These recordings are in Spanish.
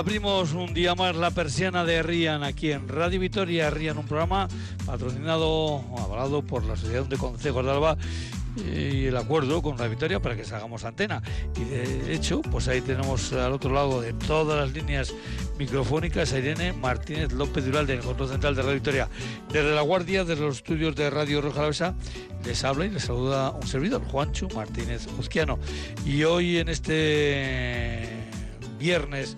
Abrimos un día más la persiana de Rían aquí en Radio Vitoria, Rían, un programa patrocinado, avalado por la Asociación de Consejos de Alba y el acuerdo con Radio Vitoria para que se hagamos antena. Y de hecho, pues ahí tenemos al otro lado de todas las líneas microfónicas a Irene Martínez López Dural del Control Central de Radio Victoria. Desde la Guardia, desde los estudios de Radio Roja Lavesa, les habla y les saluda un servidor, Juancho Martínez Uzquiano. Y hoy en este viernes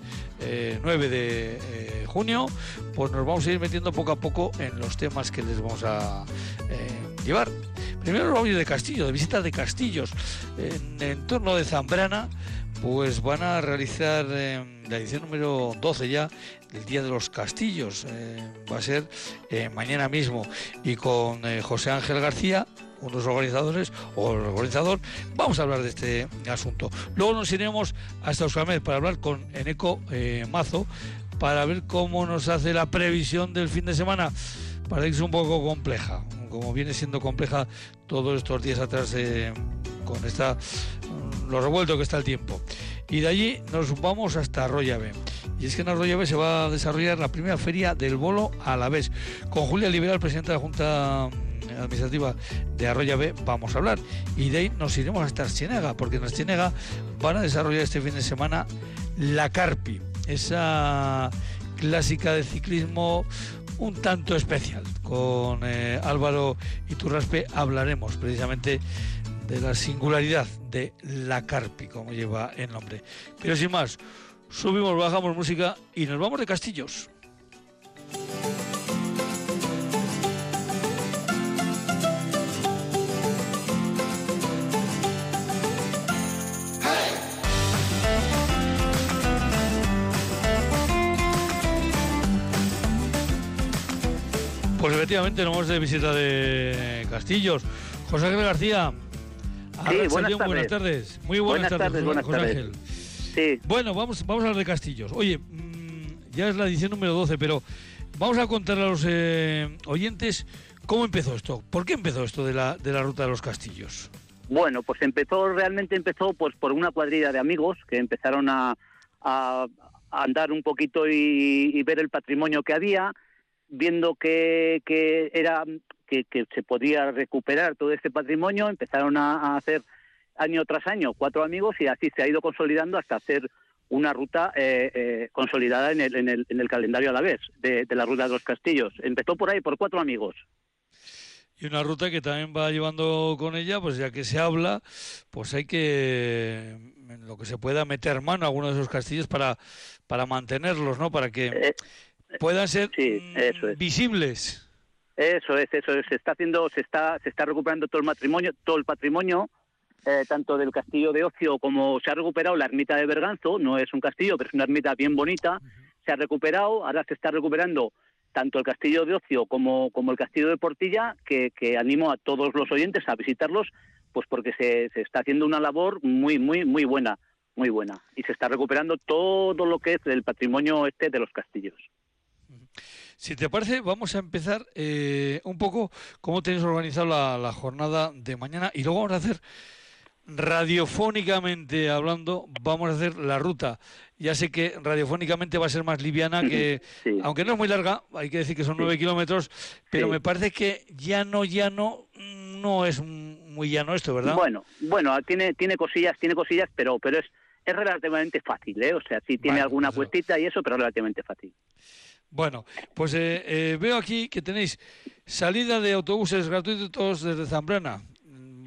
9 eh, de eh, junio, pues nos vamos a ir metiendo poco a poco en los temas que les vamos a eh, llevar. Primero nos vamos de castillo, de visitas de castillos. En entorno de Zambrana, pues van a realizar la edición número 12 ya, el Día de los Castillos. va a ser mañana mismo. Y con José Ángel García, uno de los organizadores o el organizador, vamos a hablar de este asunto. Luego nos iremos hasta Euskamed para hablar con Eneco eh, Mazo para ver cómo nos hace la previsión del fin de semana. Parece que es un poco compleja, como viene siendo compleja todos estos días atrás eh, con esta mm, lo revuelto que está el tiempo. Y de allí nos vamos hasta Arroyave. Y es que en Arroyave se va a desarrollar la primera feria del bolo a la vez. Con Julia Liberal, presidenta de la Junta administrativa de Arroya B vamos a hablar. Y de ahí nos iremos hasta Archienega, porque en Archienega van a desarrollar este fin de semana la Carpi, esa clásica de ciclismo un tanto especial. Con eh, Álvaro Iturraspe hablaremos precisamente de la singularidad de la Carpi, como lleva el nombre. Pero sin más, subimos, bajamos música y nos vamos de Castillos. Efectivamente, nos vamos de visita de Castillos. José Ángel García. Sí, buenas, tardes. buenas tardes. Muy buenas, tardes, José Ángel. Sí. Bueno, vamos, vamos a hablar de Castillos. Oye, mm, ya es la edición número 12, pero vamos a contar a los eh, oyentes cómo empezó esto. ¿Por qué empezó esto de la, de la ruta de los Castillos? Bueno, pues empezó, realmente empezó pues por una cuadrilla de amigos que empezaron a, andar un poquito y ver el patrimonio que había viendo que, que era que, se podía recuperar todo este patrimonio, empezaron a, hacer año tras año cuatro amigos y así se ha ido consolidando hasta hacer una ruta eh, eh, consolidada en el, en, el, en el calendario a la vez de, la ruta de los castillos. Empezó por ahí por cuatro amigos. Y una ruta que también va llevando con ella, pues ya que se habla, pues hay que, en lo que se pueda, meter mano a algunos de esos castillos para, para mantenerlos, ¿no? Para que... Eh, puedan ser visibles. Eso es, eso es. Se está haciendo, se está, se está recuperando todo el matrimonio, todo el patrimonio, eh, tanto del castillo de Ocio como se ha recuperado la ermita de Berganzo. No es un castillo, pero es una ermita bien bonita. Se ha recuperado, ahora se está recuperando tanto el castillo de Ocio como, como el castillo de Portilla, que, que animo a todos los oyentes a visitarlos, pues porque se, se está haciendo una labor muy, muy, muy buena, muy buena. Y se está recuperando todo lo que es el patrimonio este de los castillos. Si te parece, vamos a empezar eh, un poco cómo tenéis organizado la, jornada de mañana y luego vamos a hacer radiofónicamente hablando, vamos a hacer la ruta. Ya sé que radiofónicamente va a ser más liviana, que aunque no es muy larga, hay que decir que son nueve kilómetros, pero me parece que llano, llano, no es muy llano esto, ¿verdad? Bueno, bueno, tiene, tiene cosillas, tiene cosillas, pero, pero es, es relativamente fácil, ¿eh? O sea, sí tiene alguna pues puestita y eso, pero relativamente fácil. Bueno, pues eh, eh, veo aquí que tenéis salida de autobuses gratuitos desde Zambrana.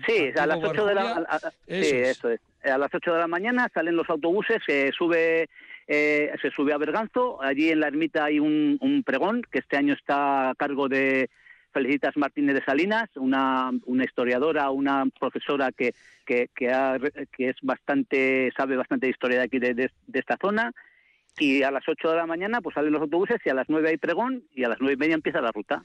Sí, a las 8 de la sí, eso es. A las 8 de la mañana salen los autobuses, se sube eh, se sube a Berganzo, allí en la ermita hay un, un, pregón que este año está a cargo de Felicitas Martínez de Salinas, una, una historiadora, una profesora que, que, que, que, es bastante, sabe bastante de historia de aquí de, de, de esta zona y a las 8 de la mañana pues salen los autobuses y a las 9 hay pregón y a las nueve y media empieza la ruta.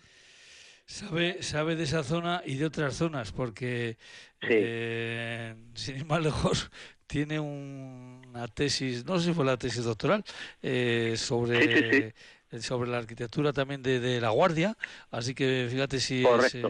Sabe, sabe de esa zona y de otras zonas, porque eh, sin ir más lejos, tiene una tesis, no sé si fue la tesis doctoral, eh, sobre sobre la arquitectura también de, La Guardia, así que fíjate si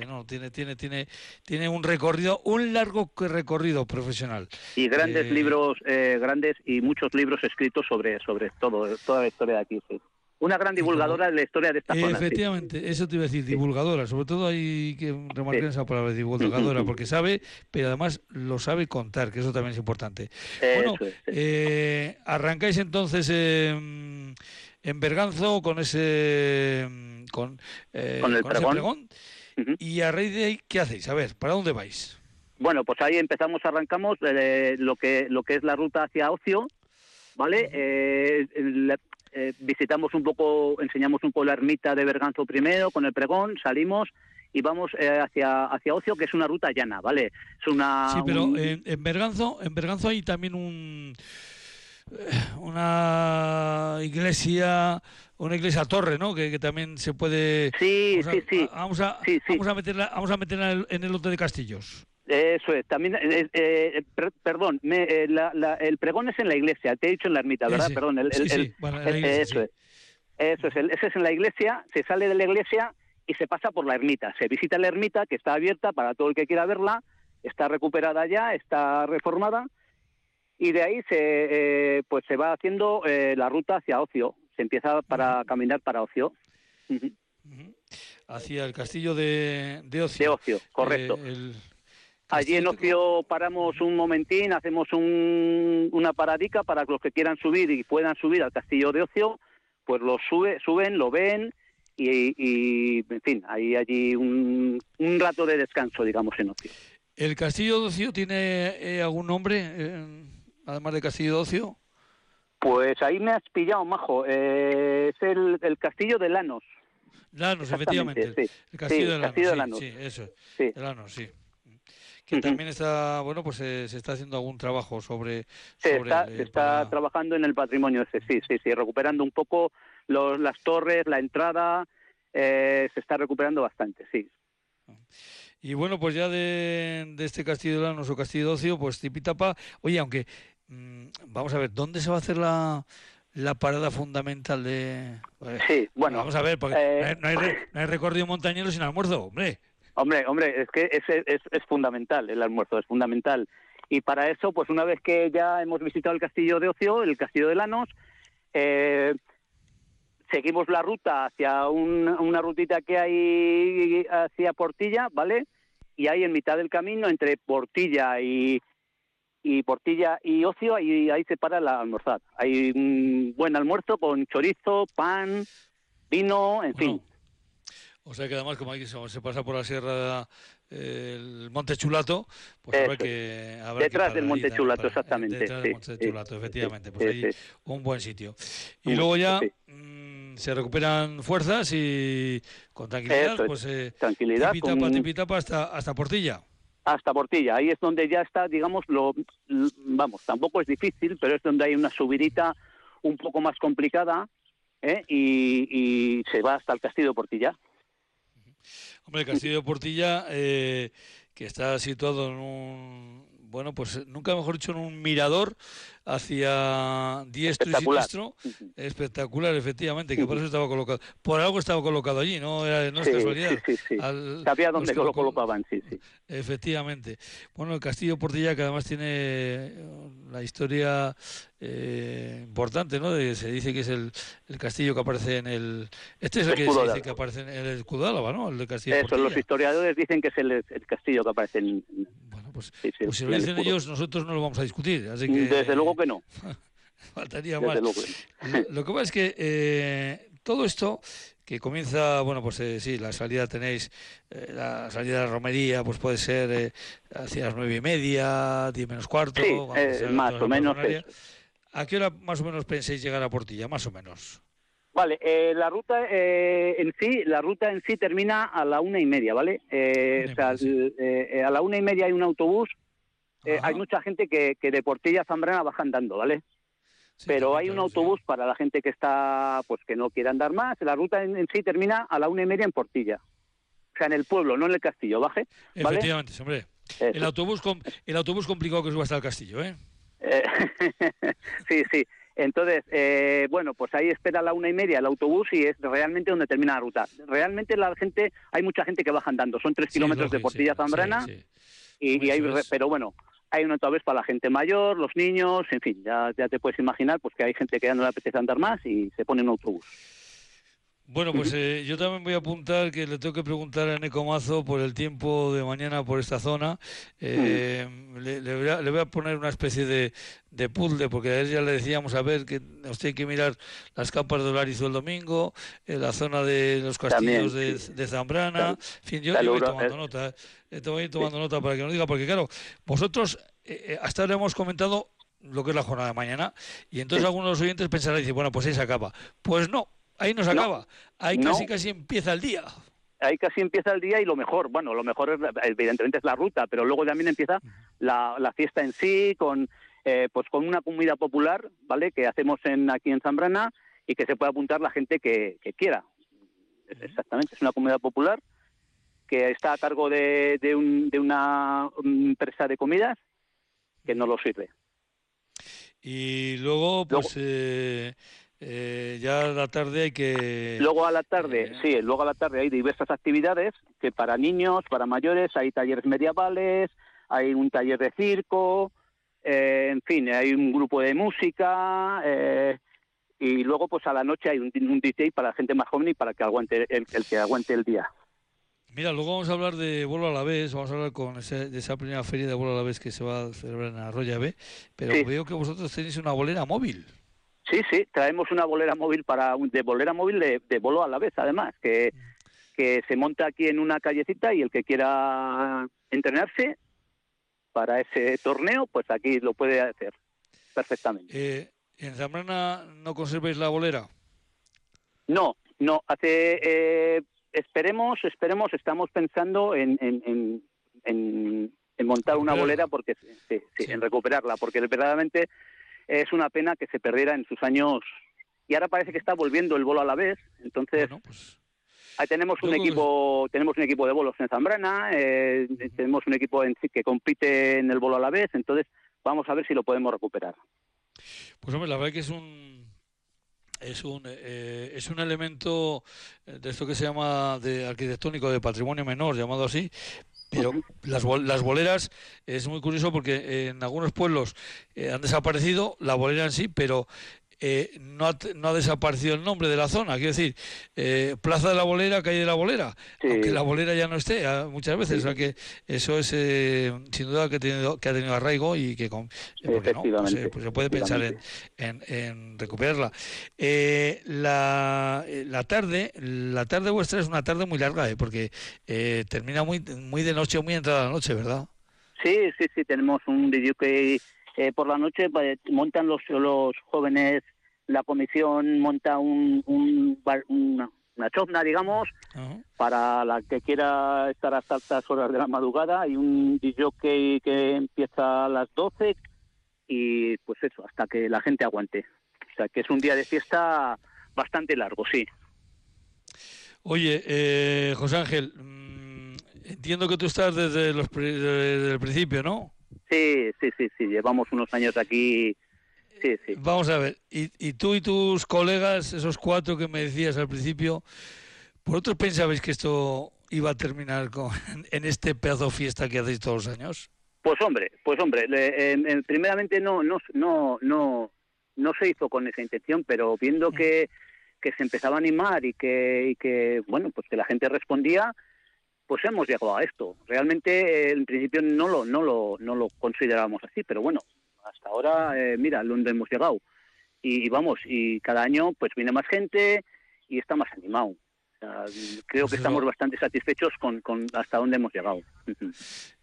no, tiene, tiene, tiene, tiene un recorrido, un largo recorrido profesional. Y grandes libros, grandes y muchos libros escritos sobre, sobre todo, toda la historia de aquí, sí una gran divulgadora de la historia de esta zona. Efectivamente, eso te iba a decir, divulgadora. Sobre todo hay que remarcar esa palabra, divulgadora, porque sabe, pero además lo sabe contar, que eso también es importante. bueno, eh, arrancáis entonces en Berganzo con ese con, eh, el pregón, y a raíz de ahí, ¿qué hacéis? A ver, ¿para dónde vais? Bueno, pues ahí empezamos, arrancamos eh, lo que lo que es la ruta hacia Ocio, ¿vale? Eh, eh, visitamos un poco, enseñamos un poco la ermita de Berganzo primero con el pregón, salimos y vamos eh, hacia hacia Ocio, que es una ruta llana, ¿vale? Es una Sí, pero en, Berganzo, en Berganzo hay también un una iglesia una iglesia torre, ¿no? Que, también se puede Sí, sí, sí. Vamos a vamos a meterla vamos a meterla en el lote de castillos. Eso es, también, eh, eh perdón, me, eh, el pregón es en la iglesia, te he dicho en la ermita, ¿verdad? Perdón, el. Bueno, eso es. Eso es, ese es en la iglesia, se sale de la iglesia y se pasa por la ermita. Se visita la ermita, que está abierta para todo el que quiera verla, está recuperada ya, está reformada, y de ahí se, eh, pues se va haciendo la ruta hacia Ocio. Se empieza para caminar para Ocio. Hacia el castillo de, de Ocio. De Ocio, correcto. Allí en Ocio paramos un momentín, hacemos un, una paradica para que los que quieran subir y puedan subir al castillo de Ocio, pues lo sube, suben, lo ven y, en fin, hay allí un, un, rato de descanso, digamos, en Ocio. ¿El castillo de Ocio tiene eh, algún nombre, eh, además de castillo de Ocio? Pues ahí me has pillado, majo. Eh, es el, el castillo de Lanos. Lanos, efectivamente. El castillo, de, Lanos, sí, eso. De Lanos, sí que también está, bueno, pues se, está haciendo algún trabajo sobre... Se está, trabajando en el patrimonio ese, sí, sí, sí, recuperando un poco los, las torres, la entrada, eh, se está recuperando bastante, sí. Y bueno, pues ya de, este Castillo de Lanos o Castillo de Ocio, pues tipitapa, oye, aunque, vamos a ver, ¿dónde se va a hacer la, la parada fundamental de... sí, bueno. Vamos a ver, porque eh, no, hay, no hay recorrido montañero sin almuerzo, hombre. Hombre, hombre, es que es, es, es fundamental el almuerzo, es fundamental. Y para eso, pues una vez que ya hemos visitado el castillo de Ocio, el castillo de Lanos, eh, seguimos la ruta hacia una rutita que hay hacia Portilla, ¿vale? Y ahí en mitad del camino, entre Portilla y, y Portilla y Ocio, ahí, ahí se para la almorzar. Hay un buen almuerzo con chorizo, pan, vino, en fin. O sea que además, como aquí se pasa por la sierra el Monte Chulato, pues habrá que... detrás del Monte Chulato, exactamente. Detrás del Monte Chulato, efectivamente. Pues ahí un buen sitio. Y luego ya mm, se recuperan fuerzas y con tranquilidad, pues... Eh, tranquilidad. Tipitapa, hasta, hasta Portilla hasta Portilla. Ahí es donde ya está, digamos, lo vamos, tampoco es difícil, pero es donde hay una subidita un poco más complicada ¿eh? y, se va hasta el Castillo de Portilla. Hombre, el Castillo de Portilla, eh, que está situado en un, bueno, pues nunca mejor dicho, en un mirador hacia diestro y siniestro. Espectacular, efectivamente, que por eso estaba colocado. Por algo estaba colocado allí, no, no es casualidad. Sí, sí, Sabía dónde lo colocaban, sí, sí. Efectivamente. Bueno, el Castillo Portilla, que además tiene la historia eh, importante, ¿no? se dice que es el, el, castillo que aparece en el... Este es el, que se dice que aparece en el escudo de Álava, ¿no? El de Castillo Eso, los historiadores dicen que es el, castillo que aparece en... Bueno, pues, pues si lo dicen ellos, nosotros no lo vamos a discutir. Así que, Desde luego que no. faltaría más. Lo que pasa es que eh, todo esto que comienza, bueno, pues eh, sí, la salida tenéis, eh, la salida de la romería, pues puede ser eh, hacia las nueve y media, diez menos cuarto. más o menos. ¿A qué hora más o menos pensáis llegar a Portilla, más o menos? Vale, la ruta en sí, la ruta en sí termina a la una y media, ¿vale? o sea, a la una y media hay un autobús eh, hay mucha gente que, que de Portilla a Zambrana baja andando, ¿vale? Pero hay un autobús para la gente que está, pues que no quiere andar más. La ruta en, sí termina a la una y media en Portilla. O sea, en el pueblo, no en el castillo, ¿baje? Efectivamente, hombre. El autobús, el autobús complicado que suba hasta el castillo, ¿eh? eh sí, sí. Entonces, eh, bueno, pues ahí espera a la una y media el autobús y es realmente donde termina la ruta. Realmente la gente, hay mucha gente que baja andando, son tres kilómetros de Portilla Zambrana, y, hay, pero bueno, hay una vez para la gente mayor, los niños, en fin, ya, te puedes imaginar pues que hay gente que ya no le apetece andar más y se pone en autobús. Bueno, pues eh, yo también voy a apuntar que le tengo que preguntar a Necomazo por el tiempo de mañana por esta zona. Eh, le, voy a, poner una especie de, de puzzle, porque a él ya le decíamos, a ver, que nos tiene que mirar las capas de Olarizo el domingo, eh, la zona de los castillos de, Zambrana. En fin, yo, voy tomando nota, voy tomando nota para que nos diga, porque claro, vosotros hasta ahora hemos comentado lo que es la jornada de mañana, y entonces algunos de los oyentes pensarán, y bueno, pues ahí se acaba. Pues no, Ahí nos acaba. Ahí casi casi empieza el día. Ahí casi empieza el día y lo mejor, bueno, lo mejor es, evidentemente es la ruta, pero luego también empieza la, fiesta en sí con eh, pues con una comida popular, ¿vale? Que hacemos en aquí en Zambrana y que se puede apuntar la gente que, quiera. Exactamente, es una comida popular que está a cargo de, de, una empresa de comidas que no lo sirve. Y luego, pues eh, eh, ya a la tarde hay que... Luego a la tarde, eh, sí, luego a la tarde hay diversas actividades que para niños, para mayores, hay talleres medievales, hay un taller de circo, eh, en fin, hay un grupo de música y luego pues a la noche hay un, DJ para la gente más joven y para que aguante el, que aguante el día. Mira, luego vamos a hablar de Bolo a la vez, vamos a hablar con de esa primera feria de Bolo a la vez que se va a celebrar en Arroya B, pero veo que vosotros tenéis una bolera móvil. Sí, sí, traemos una bolera móvil para de bolera móvil de, de bolo a la vez, además, que, que se monta aquí en una callecita y el que quiera entrenarse para ese torneo, pues aquí lo puede hacer perfectamente. Eh, ¿En Zambrana no conservéis la bolera? No, no. Hace eh, esperemos, esperemos. Estamos pensando en, en, en, en montar una bolera porque sí, sí, en recuperarla, porque verdaderamente es una pena que se perdiera en sus años. Y ahora parece que está volviendo el bolo a la vez. Entonces pues, ahí tenemos un equipo tenemos un equipo de bolos en Zambrana eh, tenemos un equipo en, que compite en el bolo a la vez. Entonces vamos a ver si lo podemos recuperar. Pues hombre la verdad que es un es un eh, es un elemento de esto que se llama de arquitectónico de patrimonio menor llamado así pero las, las boleras es muy curioso porque en algunos pueblos eh, han desaparecido, la bolera en sí, pero eh, no, ha, no, ha, desaparecido el nombre de la zona. Quiero decir, eh, Plaza de la Bolera, calle de la Bolera, aunque la bolera ya no esté ah, muchas veces. O sea que eso es sin duda que ha, tenido, que ha tenido arraigo y que no? Pues, pues, se puede pensar en, en, recuperarla. la, la tarde, la tarde vuestra es una tarde muy larga, porque termina muy, muy de noche, muy entrada la noche, ¿verdad? Sí, sí, sí, tenemos un video que eh, por la noche pues, montan los, los jóvenes, la comisión monta un, una, chopna, digamos, para la que quiera estar hasta altas horas de la madrugada. Hay un DJ que empieza a las 12 y pues eso, hasta que la gente aguante. O sea, que es un día de fiesta bastante largo, sí. Oye, eh, José Ángel, mm, entiendo que tú estás desde, los, desde el principio, ¿no? Sí, sí, sí, sí, llevamos unos años aquí. Sí, sí. Vamos a ver, y, y tú y tus colegas, esos cuatro que me decías al principio, ¿por otros pensabais que esto iba a terminar con, en este pedazo fiesta que hacéis todos los años? Pues hombre, pues hombre, primeramente no, no, no, no, no se hizo con esa intención, pero viendo que, que se empezaba a animar y que, y que, bueno, pues que la gente respondía, pues hemos llegado a esto. Realmente eh, en principio no lo, no lo, no lo considerábamos así, pero bueno, hasta ahora, eh, mira, donde hemos llegado. Y, vamos, y cada año pues viene más gente y está más animado. Creo que estamos bastante satisfechos con, con hasta dónde hemos llegado.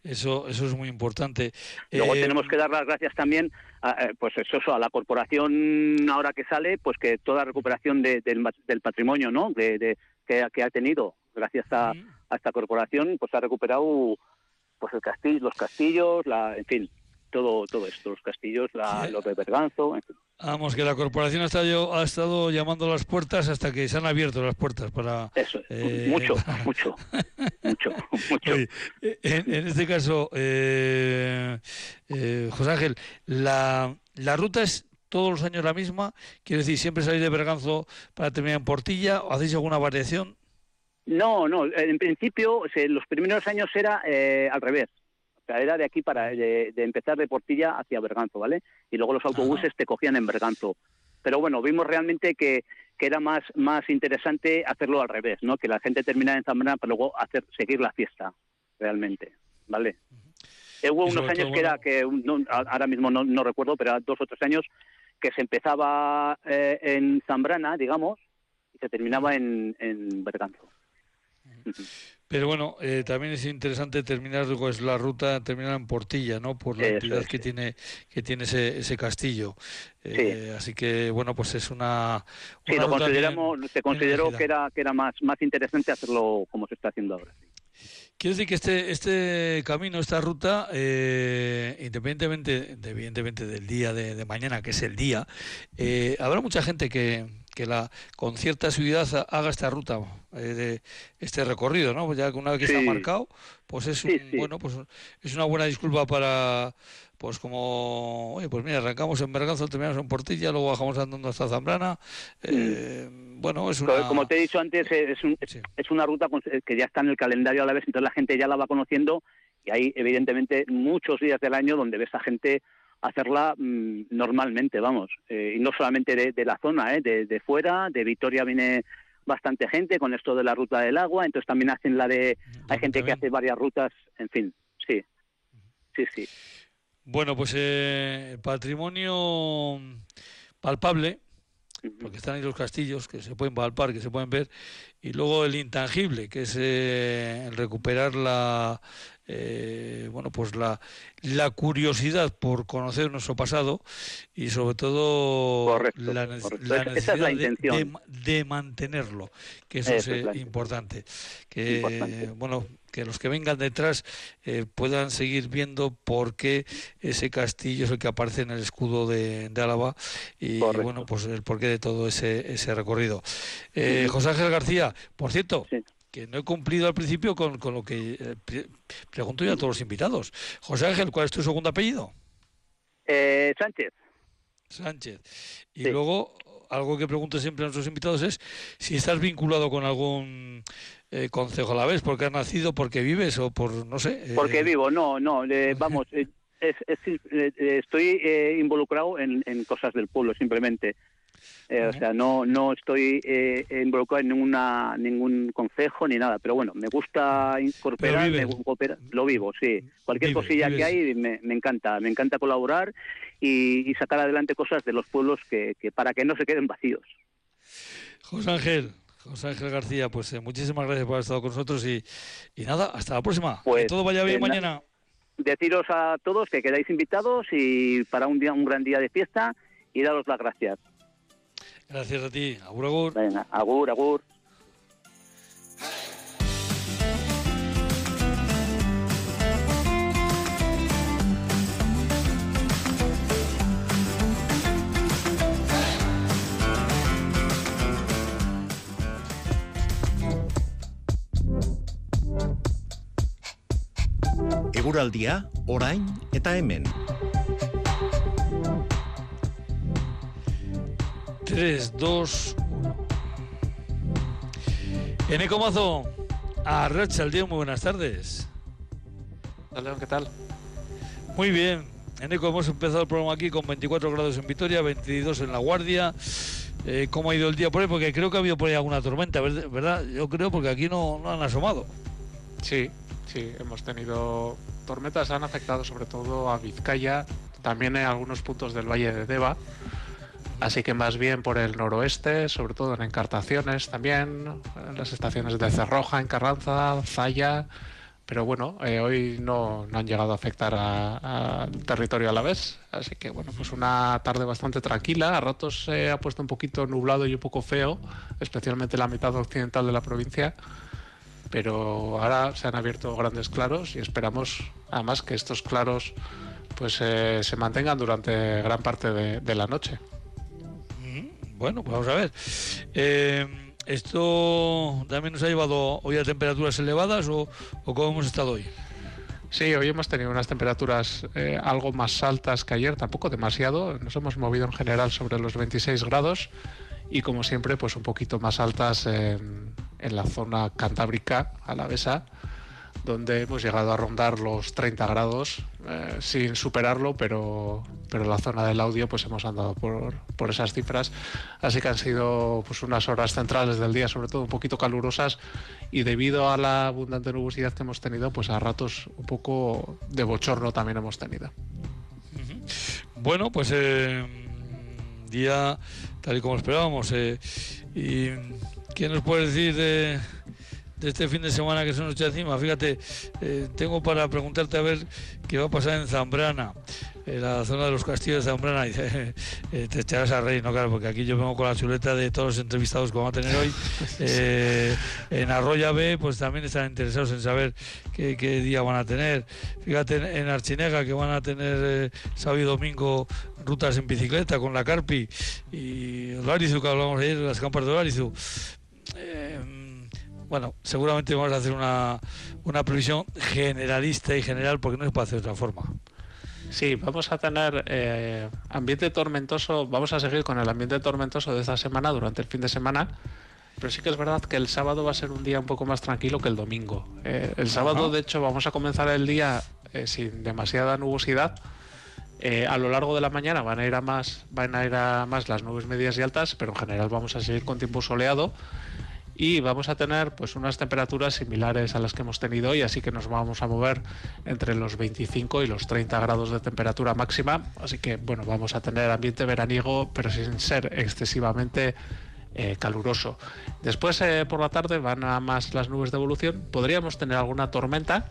Eso, eso es muy importante. Luego eh, tenemos que dar las gracias también, a, pues eso, a la corporación ahora que sale, pues que toda recuperación del, del, patrimonio, ¿no? De, que, que, ha tenido, gracias a, a esta corporación pues ha recuperado pues el castillo, los castillos, la, en fin, todo todo esto, los castillos, la, los de Berganzo, en fin. Vamos, que la corporación ha estado, ha estado llamando las puertas hasta que se han abierto las puertas para... Eso, eh, mucho, mucho, mucho, mucho, en, este caso, eh, eh, José Ángel, la, la ruta es todos los años la misma? Quiero decir, ¿siempre salís de Berganzo para terminar en Portilla o hacéis alguna variación? No, no, en principio los primeros años era eh, al revés. Era de aquí para de, empezar de Portilla hacia Berganzo, ¿vale? Y luego los autobuses te cogían en Berganzo. Pero bueno, vimos realmente que, que era más, más interesante hacerlo al revés, ¿no? Que la gente terminara en Zambrana para luego hacer seguir la fiesta, realmente, ¿vale? Hubo unos años que era, que ahora mismo no, recuerdo, pero dos o tres años que se empezaba eh, en Zambrana, digamos, y se terminaba en, en Berganzo. Pero bueno, eh, también es interesante terminar pues, la ruta, terminar en Portilla, ¿no? Por la entidad que tiene que tiene ese, ese castillo. Eh, así que bueno, pues es una. sí, lo consideramos, se consideró que era que era más más interesante hacerlo como se está haciendo ahora. Quiero decir que este, este camino, esta ruta, eh, independientemente, evidentemente del día de, mañana, que es el día, eh, habrá mucha gente que, que la, con cierta seguridad haga esta ruta, eh, de este recorrido, ¿no? Ya que una vez que ha marcado, pues es bueno, pues es una buena disculpa para pues como, oye, pues mira, arrancamos en Berganzo, terminamos en Portilla, luego bajamos andando hasta Zambrana. Eh, bueno, es una... Como te he dicho antes, es, es una ruta que ya está en el calendario a la vez, entonces la gente ya la va conociendo y hay evidentemente muchos días del año donde ves a gente hacerla mm, normalmente, vamos, eh, y no solamente de, la zona, eh, de, de fuera, de Vitoria viene bastante gente con esto de la ruta del agua, entonces también hacen la de, hay gente que hace varias rutas, en fin, sí, sí, sí. Bueno, pues eh, patrimonio palpable, porque están ahí los castillos que se pueden palpar, que se pueden ver, y luego el intangible, que es eh, recuperar la, eh, bueno, pues la, la curiosidad por conocer nuestro pasado y sobre todo la, necesidad de, mantenerlo, que eso, es, eh, importante. Que, bueno, que los que vengan detrás eh, puedan seguir viendo por qué ese castillo es el que aparece en el escudo de, Álava y bueno, pues el porqué de todo ese, ese recorrido. José Ángel García, por cierto, que no he cumplido al principio con, con lo que eh, pregunto yo a todos los invitados. José Ángel, ¿cuál es tu segundo apellido? Eh, Sánchez. Sánchez. Y luego, algo que pregunto siempre a nuestros invitados es si estás vinculado con algún eh, concejo a la vez, porque has nacido, porque vives o por, no sé. Eh, porque vivo, no, no, vamos, estoy involucrado en, en, cosas del pueblo simplemente. Eh, o sea, no, no estoy eh, involucrado en ninguna, ningún consejo ni nada, pero bueno, me gusta incorporar, lo vivo, sí. Cualquier cosilla que hay me, encanta, me encanta colaborar y, sacar adelante cosas de los pueblos que, para que no se queden vacíos. José Ángel, José Ángel García, pues eh, muchísimas gracias por haber estado con nosotros y, nada, hasta la próxima. Pues, que todo vaya bien mañana. Deciros a todos que quedáis invitados y para un día, un gran día de fiesta y daros las gracias. Gracias a ti. Agur, agur. Venga, agur, agur. Eguraldia, orain eta hemen. 3, 2, 1. Eneco Mazo, a el día, muy buenas tardes. Hola, ¿qué tal? Muy bien. Eneco, hemos empezado el programa aquí con 24 grados en Vitoria, 22 en La Guardia. Eh, ¿Cómo ha ido el día por ahí? Porque creo que ha habido por ahí alguna tormenta, ¿verdad? Yo creo porque aquí no, no han asomado. Sí, sí, hemos tenido tormentas, han afectado sobre todo a Vizcaya, también en algunos puntos del Valle de Deva. Así que más bien por el noroeste, sobre todo en encartaciones también, en las estaciones de Cerroja, en Carranza, Zaya. Pero bueno, eh, hoy no, han llegado a afectar al territorio a la vez. Así que bueno, pues una tarde bastante tranquila. A ratos se ha puesto un poquito nublado y un poco feo, especialmente la mitad occidental de la provincia. Pero ahora se han abierto grandes claros y esperamos además que estos claros pues eh, se mantengan durante gran parte de la noche. Bueno, pues vamos a ver. Eh, ¿Esto también nos ha llevado hoy a temperaturas elevadas o, cómo hemos estado hoy? Sí, hoy hemos tenido unas temperaturas eh, algo más altas que ayer, tampoco demasiado. Nos hemos movido en general sobre los 26 grados y como siempre, pues un poquito más altas en, en la zona cantábrica, alavesa, donde hemos llegado a rondar los 30 grados eh, sin superarlo, pero, pero en la zona del audio pues hemos andado por, por, esas cifras. Así que han sido pues unas horas centrales del día, sobre todo un poquito calurosas y debido a la abundante nubosidad que hemos tenido, pues a ratos un poco de bochorno también hemos tenido. Bueno, pues eh, día tal y como esperábamos. Eh, ¿Y qué nos puede decir de de este fin de semana que se nos echa encima. Fíjate, eh, tengo para preguntarte a ver qué va a pasar en Zambrana, en la zona de los castillos de Zambrana. Y, eh, te echarás a reír, ¿no? Claro, porque aquí yo vengo con la chuleta de todos los entrevistados que vamos a tener hoy. Eh, en Arroya B, pues también están interesados en saber qué, día van a tener. Fíjate, en, Archinega, que van a tener sábado y domingo rutas en bicicleta con la Carpi y Olarizu, que hablamos ayer, las campas de Olarizu bueno, seguramente vamos a hacer una, una previsión generalista y general porque no se puede hacer de otra forma. Sí, vamos a tener eh, ambiente tormentoso, vamos a seguir con el ambiente tormentoso de esta semana durante el fin de semana, pero sí que es verdad que el sábado va a ser un día un poco más tranquilo que el domingo. Eh, el sábado, de hecho, vamos a comenzar el día eh, sin demasiada nubosidad. a lo largo de la mañana van a ir a más, van a ir a más las nubes medias y altas, pero en general vamos a seguir con tiempo soleado y vamos a tener pues unas temperaturas similares a las que hemos tenido hoy, así que nos vamos a mover entre los 25 y los 30 grados de temperatura máxima, así que bueno, vamos a tener ambiente veraniego, pero sin ser excesivamente eh, caluroso. Después eh, por la tarde van a más las nubes de evolución, podríamos tener alguna tormenta,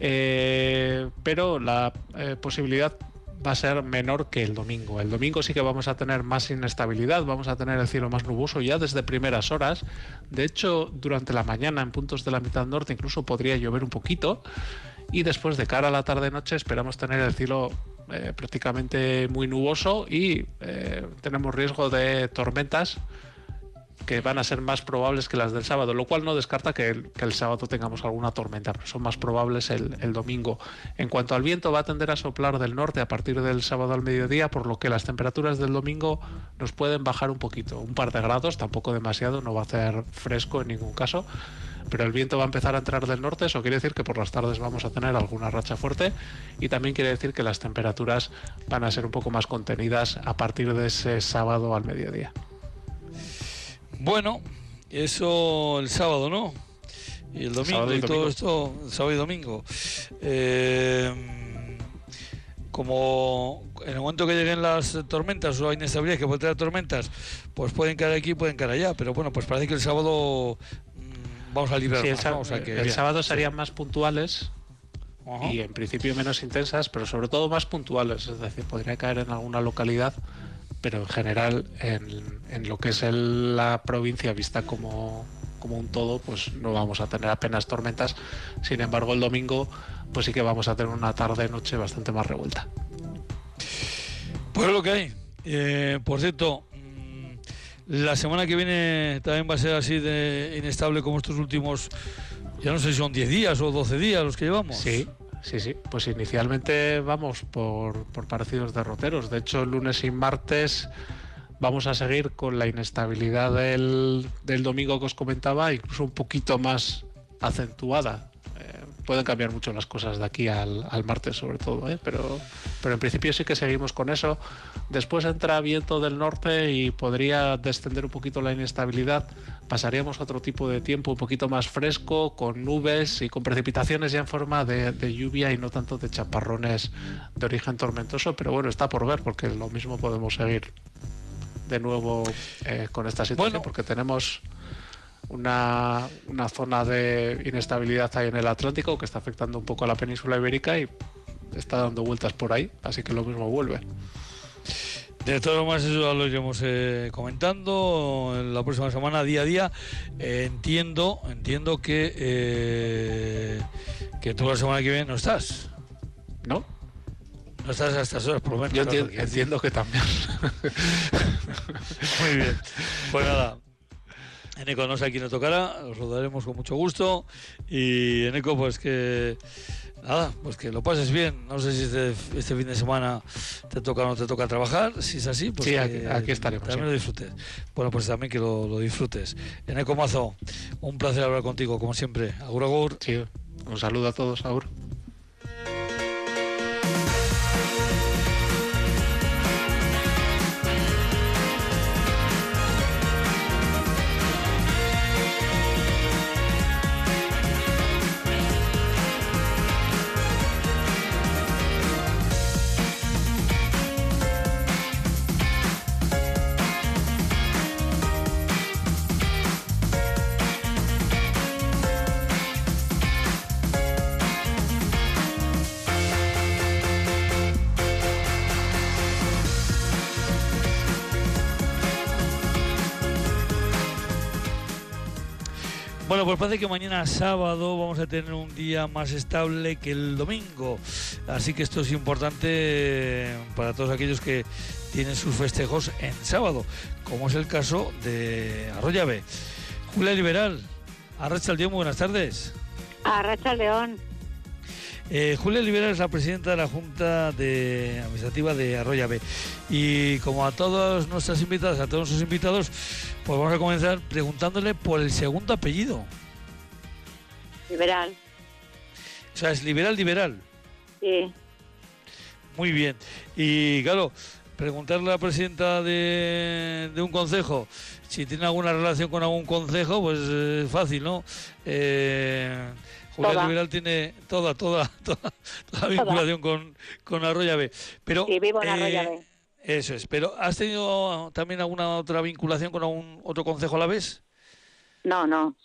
eh, pero la posibilidad va a ser menor que el domingo. El domingo sí que vamos a tener más inestabilidad, vamos a tener el cielo más nuboso ya desde primeras horas. De hecho, durante la mañana en puntos de la mitad norte incluso podría llover un poquito. Y después de cara a la tarde-noche esperamos tener el cielo eh, prácticamente muy nuboso y eh, tenemos riesgo de tormentas que van a ser más probables que las del sábado, lo cual no descarta que el, sábado tengamos alguna tormenta, pero son más probables el, domingo. En cuanto al viento, va a tender a soplar del norte a partir del sábado al mediodía, por lo que las temperaturas del domingo nos pueden bajar un poquito, un par de grados, tampoco demasiado, no va a hacer fresco en ningún caso. Pero el viento va a empezar a entrar del norte, eso quiere decir que por las tardes vamos a tener alguna racha fuerte y también quiere decir que las temperaturas van a ser un poco más contenidas a partir de ese sábado al mediodía. Bueno, eso el sábado, ¿no? Y el domingo y, todo esto, sábado y domingo. Eh, como en el momento que lleguen las tormentas o hay inestabilidad que puede traer tormentas, pues pueden caer aquí, pueden caer allá. Pero bueno, pues parece que el sábado mm, vamos a liberar. el, sábado serían más puntuales y en principio menos intensas, pero sobre todo más puntuales. Es decir, podría caer en alguna localidad pero en general en, lo que es la provincia vista como, como un todo, pues no vamos a tener apenas tormentas. Sin embargo, el domingo, pues sí que vamos a tener una tarde-noche bastante más revuelta. Pues lo que hay. Eh, por cierto, mm, la semana que viene también va a ser así de inestable como estos últimos, ya no sé si son 10 días o 12 días los que llevamos. Sí, Sí, sí, pues inicialmente vamos por, parecidos derroteros. De hecho, lunes y martes vamos a seguir con la inestabilidad del, del domingo que os comentaba, incluso un poquito más acentuada pueden cambiar mucho las cosas de aquí al, martes sobre todo, ¿eh? pero, pero en principio sí que seguimos con eso. Después entra viento del norte y podría descender un poquito la inestabilidad. Pasaríamos a otro tipo de tiempo un poquito más fresco, con nubes y con precipitaciones ya en forma de, lluvia y no tanto de chaparrones de origen tormentoso, pero bueno, está por ver porque lo mismo podemos seguir de nuevo eh, con esta situación porque tenemos una, zona de inestabilidad ahí en el Atlántico que está afectando un poco a la península ibérica y está dando vueltas por ahí, así que lo mismo vuelve. De todo lo más eso lo iremos eh, comentando en la próxima semana, día a día. entiendo, entiendo que eh, que tú la semana que viene no estás. ¿No? No estás a estas horas, por lo menos. Yo entiendo, que también. Muy bien. Pues nada, Eneco no sé a quién le tocará, os lo daremos con mucho gusto. Y Eneco, pues que nada, pues que lo pases bien. No sé si este, este fin de semana te toca o no te toca trabajar. Si es así, pues Sí, que aquí- estaremos, También sí. lo disfrutes. Bueno, pues también que lo, lo disfrutes. Eneco Mazo, un placer hablar contigo, como siempre. Agur, agur. Sí, un saludo a todos, Aur. Parece que mañana sábado vamos a tener un día más estable que el domingo. Así que esto es importante eh, para todos aquellos que tienen sus festejos en sábado, como es el caso de Arroyave. Julia Liberal, Arracha muy buenas tardes. A Racha León. Eh, Julia Liberal es la presidenta de la Junta de Administrativa de Arroyave. Y como a todas nuestras invitadas, a todos nuestros invitados, pues vamos a comenzar preguntándole por el segundo apellido. Liberal. O sea, es liberal, liberal. Sí. Muy bien. Y claro, preguntarle a la presidenta de, de un consejo si tiene alguna relación con algún consejo, pues eh, es fácil, ¿no? Eh, Toda. Liberal tiene toda, toda, toda, toda vinculación con, con Arroyave. Pero, Sí, vivo en eh, Arroyave. Eso es. Pero ¿has tenido también alguna otra vinculación con algún otro consejo a la vez? No, no.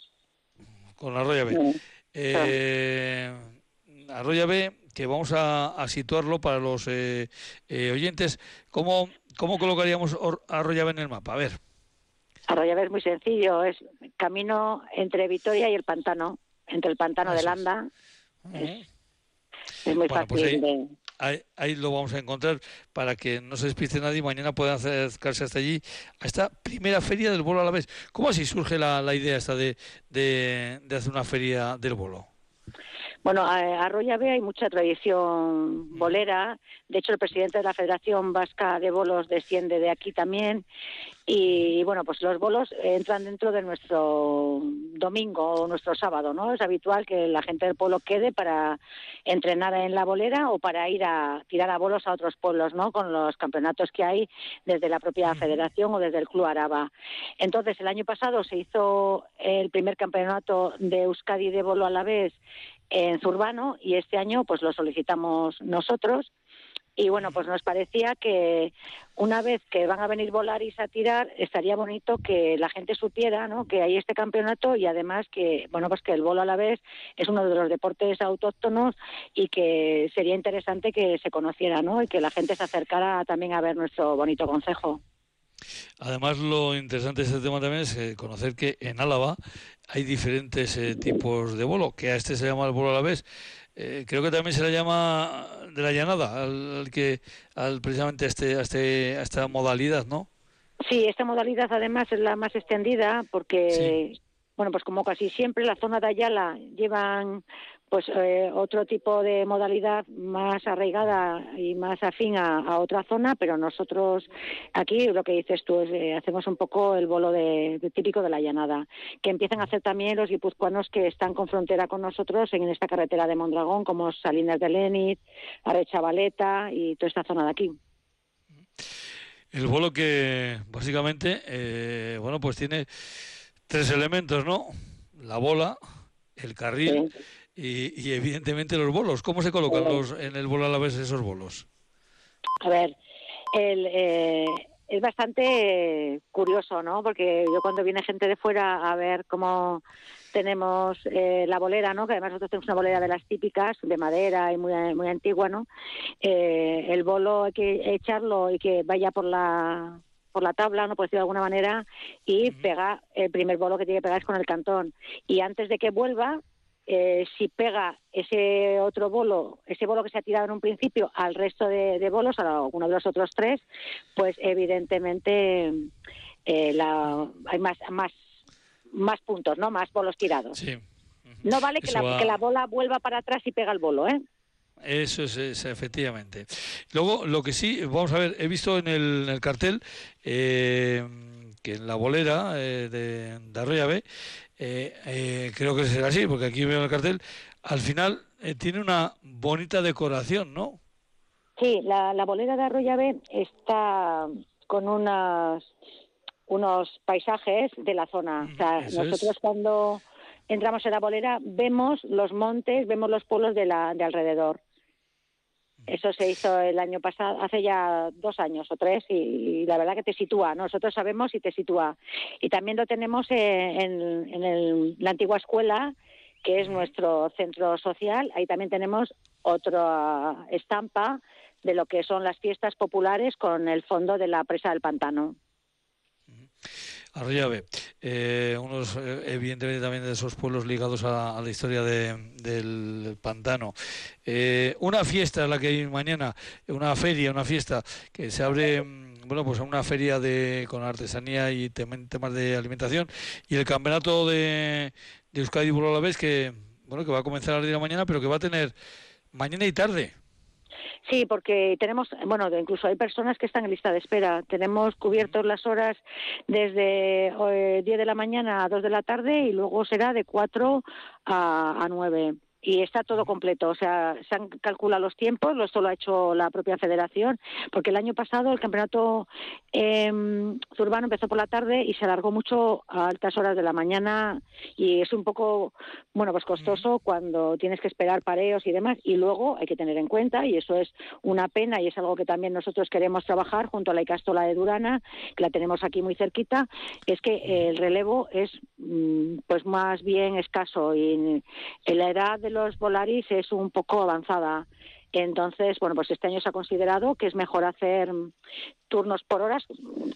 Con Arroyave. no. Eh, Arroyave, que vamos a, a situarlo para los eh, eh, oyentes. ¿Cómo, ¿Cómo colocaríamos Arroyave en el mapa? A ver. Arroyave es muy sencillo. Es camino entre Vitoria y el pantano. Entre el pantano de es. Landa. Ujú. Es muy Bueno, pues fácil ahí- de... Ahí, ahí lo vamos a encontrar para que no se despiste nadie y mañana puedan acercarse hasta allí, a esta primera feria del bolo a la vez. ¿Cómo así surge la, la idea esta de, de, de hacer una feria del bolo? Bueno, a Arroyave hay mucha tradición bolera. De hecho, el presidente de la Federación Vasca de Bolos desciende de aquí también. Y bueno, pues los bolos entran dentro de nuestro domingo o nuestro sábado, ¿no? Es habitual que la gente del pueblo quede para entrenar en la bolera o para ir a tirar a bolos a otros pueblos, ¿no? Con los campeonatos que hay desde la propia federación o desde el Club Araba. Entonces, el año pasado se hizo el primer campeonato de Euskadi de bolo a la vez en Zurbano y este año pues lo solicitamos nosotros y bueno pues nos parecía que una vez que van a venir volaris a tirar estaría bonito que la gente supiera ¿no? que hay este campeonato y además que bueno pues que el bolo a la vez es uno de los deportes autóctonos y que sería interesante que se conociera ¿no? y que la gente se acercara también a ver nuestro bonito consejo. Además, lo interesante de este tema también es eh, conocer que en Álava hay diferentes eh, tipos de bolo, que a este se llama el bolo a la vez. Eh, creo que también se le llama de la llanada, al, al que, al precisamente a, este, a, este, a esta modalidad, ¿no? Sí, esta modalidad además es la más extendida porque, bueno, pues como casi siempre la zona de Ayala llevan pues eh, otro tipo de modalidad más arraigada y más afín a, a otra zona, pero nosotros aquí lo que dices tú es eh, hacemos un poco el bolo de, de típico de la llanada, que empiezan a hacer también los guipuzcoanos que están con frontera con nosotros en esta carretera de Mondragón, como Salinas de Lenit, Arechavaleta y toda esta zona de aquí. El bolo que básicamente, eh, bueno, pues tiene tres elementos, ¿no? La bola, el carril y, y evidentemente los bolos. ¿Cómo se colocan los, en el bolo a la vez esos bolos? A ver, el, eh, es bastante curioso, ¿no? Porque yo cuando viene gente de fuera a ver cómo tenemos eh, la bolera, ¿no? Que además nosotros tenemos una bolera de las típicas, de madera y muy, muy antigua, ¿no? Eh, el bolo hay que echarlo y que vaya por la por la tabla, no por decirlo de alguna manera, y pega, el primer bolo que tiene que pegar es con el cantón. Y antes de que vuelva, eh, si pega ese otro bolo, ese bolo que se ha tirado en un principio al resto de, de bolos, a alguno de los otros tres, pues evidentemente eh, la, hay más, más más puntos, ¿no? Más bolos tirados. Sí. No vale que la, que la bola vuelva para atrás y pega el bolo, ¿eh? Eso es, es, efectivamente. Luego, lo que sí, vamos a ver, he visto en el, en el cartel eh, que en la bolera eh, de, de Arroyo Ave, eh, eh, creo que será así, porque aquí veo el cartel, al final eh, tiene una bonita decoración, ¿no? Sí, la, la bolera de Arroyave está con unas, unos paisajes de la zona. O sea, es. nosotros cuando entramos en la bolera vemos los montes, vemos los pueblos de, la, de alrededor. Eso se hizo el año pasado, hace ya dos años o tres, y, la verdad que te sitúa. Nosotros sabemos y te sitúa. Y también lo tenemos en, en- el- la antigua escuela, que es nuestro centro social. Ahí también tenemos otra estampa de lo que son las fiestas populares con el fondo de la presa del pantano. Arroyo Ave, eh, unos, eh, evidentemente también de esos pueblos ligados a, a la historia de- del pantano. Eh, una fiesta la que hay mañana, una feria, una fiesta que se abre, mm, bueno, pues a una feria de con artesanía y tem- temas de alimentación y el campeonato de, de Euskadi Burro Alavés que, bueno, que va a comenzar a las 10 de la mañana, pero que va a tener mañana y tarde. Sí, porque tenemos, bueno, incluso hay personas que están en lista de espera. Tenemos cubiertos las horas desde eh, 10 de la mañana a 2 de la tarde y luego será de 4 a, a 9. Y está todo completo, o sea, se han calculado los tiempos, lo esto lo ha hecho la propia federación, porque el año pasado el campeonato eh, urbano empezó por la tarde y se alargó mucho a altas horas de la mañana y es un poco, bueno, pues costoso cuando tienes que esperar pareos y demás. Y luego hay que tener en cuenta, y eso es una pena y es algo que también nosotros queremos trabajar junto a la Icastola de Durana, que la tenemos aquí muy cerquita, es que el relevo es mm, pues más bien escaso y en la edad de los volaris es un poco avanzada. Entonces, bueno, pues este año se ha considerado que es mejor hacer turnos por horas.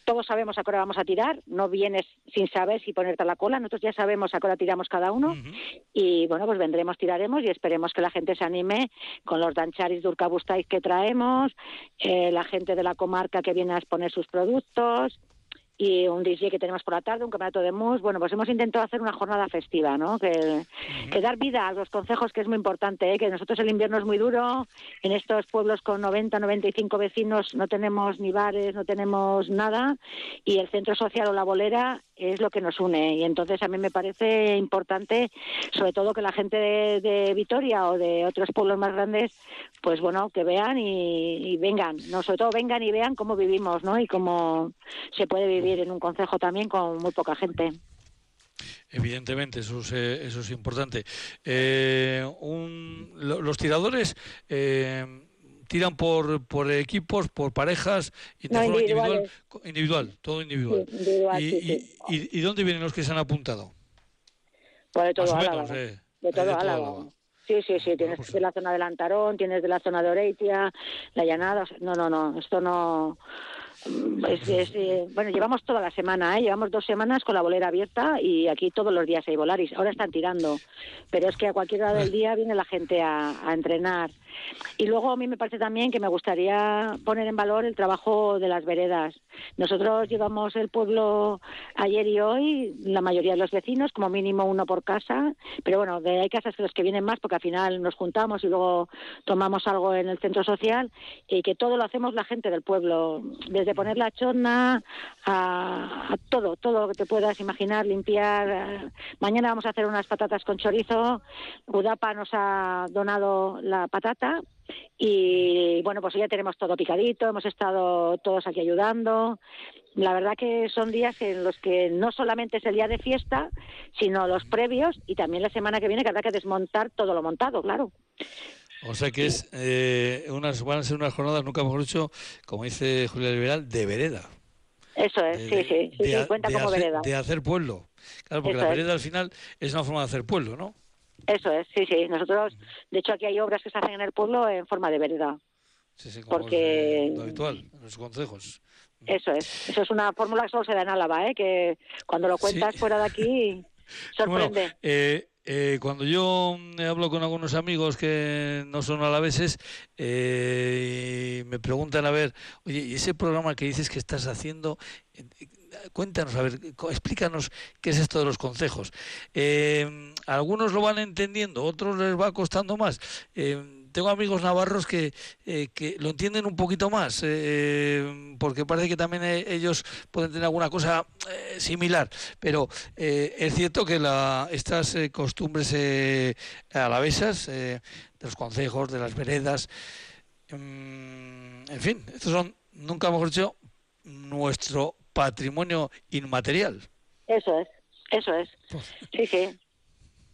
Todos sabemos a qué hora vamos a tirar, no vienes sin saber si ponerte a la cola, nosotros ya sabemos a qué hora tiramos cada uno. Y bueno, pues vendremos, tiraremos y esperemos que la gente se anime con los dancharis de Urkabustaiz que traemos, eh, la gente de la comarca que viene a exponer sus productos y un DJ que tenemos por la tarde, un campeonato de mus. Bueno, pues hemos intentado hacer una jornada festiva, ¿no? Que, que dar vida a los consejos, que es muy importante, ¿eh? que nosotros el invierno es muy duro, en estos pueblos con 90, 95 vecinos no tenemos ni bares, no tenemos nada, y el centro social o la bolera es lo que nos une. Y entonces a mí me parece importante, sobre todo que la gente de, Vitoria o de otros pueblos más grandes, pues bueno, que vean y, vengan, no, sobre todo vengan y vean cómo vivimos, ¿no? Y cómo se puede vivir en un concejo también con muy poca gente. Evidentemente, eso es, eh, eso es importante. Eh, un- lo- los tiradores eh, tiran por, por equipos, por parejas, y de No, individual, individual, todo individual. Sí, individual, y, sí, y- sí. y- y dónde vienen los que se han apuntado? Pues de todo Álava. eh. De todo de todo Álava. Sí, sí, sí, tienes pues de la zona del Antarón, tienes de la zona de Oreitia, la Llanada, o sea, no, no, no, esto no... mm, es- es, eh, bueno, llevamos toda la semana, ¿eh? llevamos dos semanas con la bolera abierta y aquí todos los días hay volaris. Ahora están tirando, pero es que a cualquier hora del día viene la gente a, a entrenar. Y luego a mí me parece también que me gustaría poner en valor el trabajo de las veredas. Nosotros llevamos el pueblo ayer y hoy, la mayoría de los vecinos, como mínimo uno por casa, pero bueno, de, hay casas que los que vienen más porque al final nos juntamos y luego tomamos algo en el centro social y que todo lo hacemos la gente del pueblo, desde poner la chorna a, a todo, todo lo que te puedas imaginar, limpiar. Mañana vamos a hacer unas patatas con chorizo. Udapa nos ha donado la patata y bueno, pues ya tenemos todo picadito, hemos estado todos aquí ayudando. La verdad que son días en los que no solamente es el día de fiesta, sino los previos y también la semana que viene que habrá que desmontar todo lo montado, claro. O sea que es eh, unas, van a ser unas jornadas, nunca mejor dicho, como dice Julia Liberal, de vereda. Eso es, De- sí, sí, sí, de sí, cuenta de como hacer, vereda. De hacer pueblo. Claro, porque Eso la es. vereda al final es una forma de hacer pueblo, ¿no? Eso es, sí, sí. Nosotros, de hecho, aquí hay obras que se hacen en el pueblo en forma de vereda. Sí, sí, como Porque- es, lo habitual en los consejos. Eso es. Eso es una fórmula que solo se da en Álava, ¿eh? Que cuando lo cuentas Sí. fuera de aquí sorprende. Bueno, eh, eh, cuando yo hablo con algunos amigos que no son alaveses, eh, y me preguntan, a ver, oye, ¿y ese programa que dices que estás haciendo, cuéntanos, a ver, explícanos qué es esto de los consejos. Eh, algunos lo van entendiendo, otros les va costando más. Eh, tengo amigos navarros que, eh, que lo entienden un poquito más, eh, porque parece que también eh, ellos pueden tener alguna cosa similar. Pero es cierto que la, estas costumbres alavesas, de los consejos, de las veredas, en fin, estos son, nunca mejor dicho, nuestro patrimonio inmaterial. Eso es, eso es. Pues sí, sí.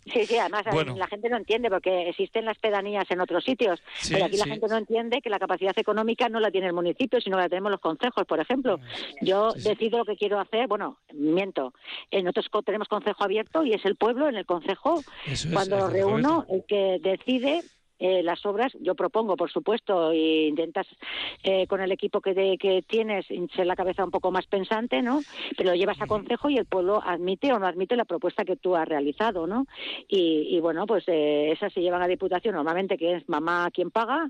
Sí, sí, además la gente no entiende porque existen las pedanías en otros sitios, pero aquí la gente no entiende que la capacidad económica no la tiene el municipio, sino que la tenemos los consejos, por ejemplo. Mm, Yo decido lo que quiero hacer, bueno, miento, nosotros tenemos consejo abierto y es el pueblo en el consejo, cuando reúno, el que decide eh, las obras. Yo propongo, por supuesto, e intentas eh, con el equipo que, que tienes ser la cabeza un poco más pensante, ¿no? Pero lo llevas a consejo y el pueblo admite o no admite la propuesta que tú has realizado, ¿no? Y, bueno, pues eh, esas se llevan a diputación normalmente, que es mamá quien paga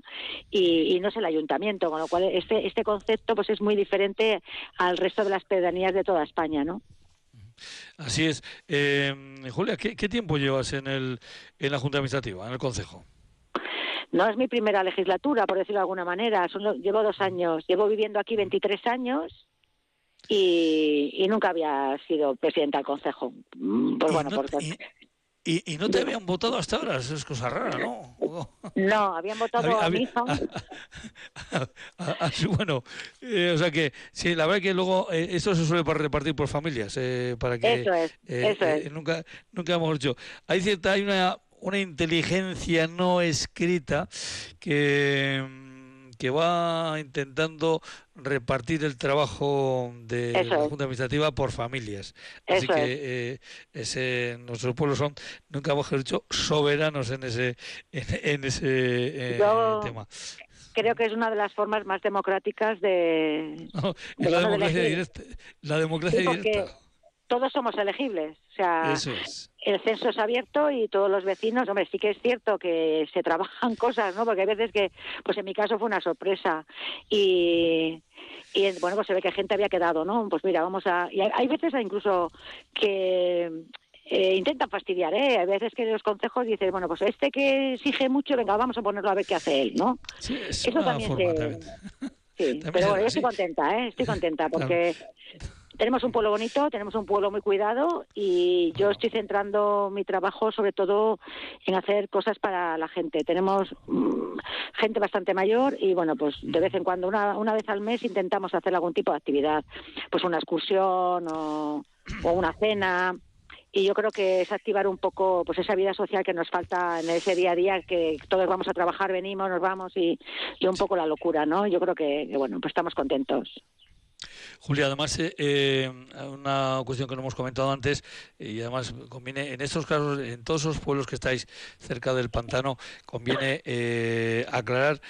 y, no es el ayuntamiento, con lo cual este, este concepto pues es muy diferente al resto de las pedanías de toda España, ¿no? Así es. Julia, ¿qué, ¿qué, tiempo llevas en, el, en la Junta Administrativa, en el Consejo? No es mi primera legislatura, por decirlo de alguna manera. llevo dos años. Llevo viviendo aquí 23 años y, nunca había sido presidenta del Consejo. Mm, pues bueno, no, y, no te habían votado hasta ahora, eso es cosa rara, ¿no? No, habían votado a, hija. bueno, eh, o sea que, sí, la verdad que luego eh, esto se suele repartir por familias, eh, para que... Eso es, eso es. Nunca, nunca hemos dicho. Hay cierta, hay una una inteligencia no escrita que, que va intentando repartir el trabajo de la Junta Administrativa por familias. Así que eh, ese, nuestros pueblos son, nunca hemos dicho, soberanos en ese, en, ese eh, tema. creo que es una de las formas más democráticas de, la, democracia directa, la democracia directa todos somos elegibles. O sea, el censo es abierto y todos los vecinos, hombre, sí que es cierto que se trabajan cosas, ¿no? Porque hay veces que, pues en mi caso fue una sorpresa. Y, y bueno, pues se ve que gente había quedado, ¿no? Pues mira, vamos a... Y hay, veces incluso que eh, intentan fastidiar, ¿eh? Hay veces que los consejos dicen, bueno, pues este que exige mucho, venga, vamos a ponerlo a ver qué hace él, ¿no? Sí, es Eso también, se... Sí, pero bueno, yo estoy contenta, ¿eh? Estoy contenta porque tenemos un pueblo bonito, tenemos un pueblo muy cuidado y yo estoy centrando mi trabajo sobre todo en hacer cosas para la gente. Tenemos mm, gente bastante mayor y bueno, pues de vez en cuando, una, una vez al mes intentamos hacer algún tipo de actividad, pues una excursión o, una cena. Y yo creo que es activar un poco pues esa vida social que nos falta en ese día a día que todos vamos a trabajar venimos nos vamos y, y un poco la locura no yo creo que, que bueno pues estamos contentos Julia, además, eh, eh, una cuestión que no hemos comentado antes, y además conviene, en estos casos, en todos esos pueblos que estáis cerca del pantano, conviene eh, aclarar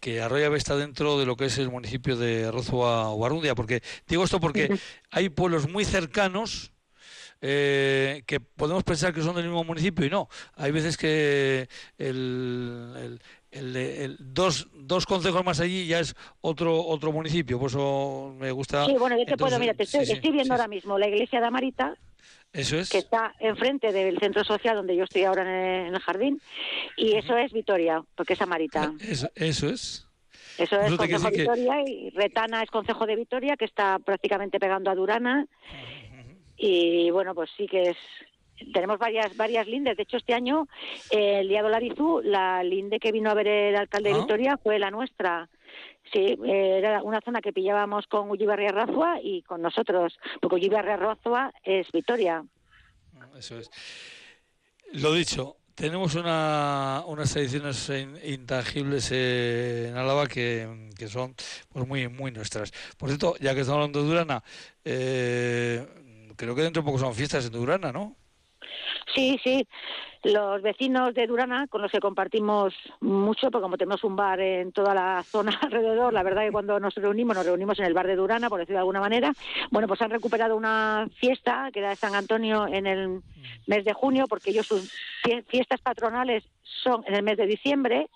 que Arroyo está dentro de lo que es el municipio de Rozua o Barrundia, porque digo esto porque hay pueblos muy cercanos, que podemos pensar que son del mismo municipio y no. Hay veces que el, el, dos, dos consejos más allí ya es otro otro municipio, por eso me gusta. Sí, bueno, yo te puedo, mira, te estoy, viendo ahora mismo la iglesia de Amarita. Eso es. Que está enfrente del centro social donde yo estoy ahora en el, jardín. Y eso es Vitoria, porque es Amarita. Ah, eso, eso es. Eso es Consejo de Vitoria y Retana es Consejo de Vitoria, que está prácticamente pegando a Durana. Y bueno, pues sí que es tenemos varias varias lindes. De hecho, este año, eh, el día de Larizú, la linde que vino a ver el alcalde de ah. Vitoria fue la nuestra. Sí, eh, era una zona que pillábamos con Ullibarri Razua y con nosotros, porque Ullibarri Razua es Vitoria. Eso es. Lo dicho, tenemos una, unas ediciones intangibles en Álava que, que, son pues muy muy nuestras. Por cierto, ya que estamos hablando de Durana, eh, creo que dentro de poco son fiestas en Durana, ¿no? Sí, sí. Los vecinos de Durana, con los que compartimos mucho, porque como tenemos un bar en toda la zona alrededor, la verdad que cuando nos reunimos, nos reunimos en el bar de Durana, por decirlo de alguna manera. Bueno, pues han recuperado una fiesta que era de San Antonio en el mes de junio, porque ellos sus fiestas patronales son en el mes de diciembre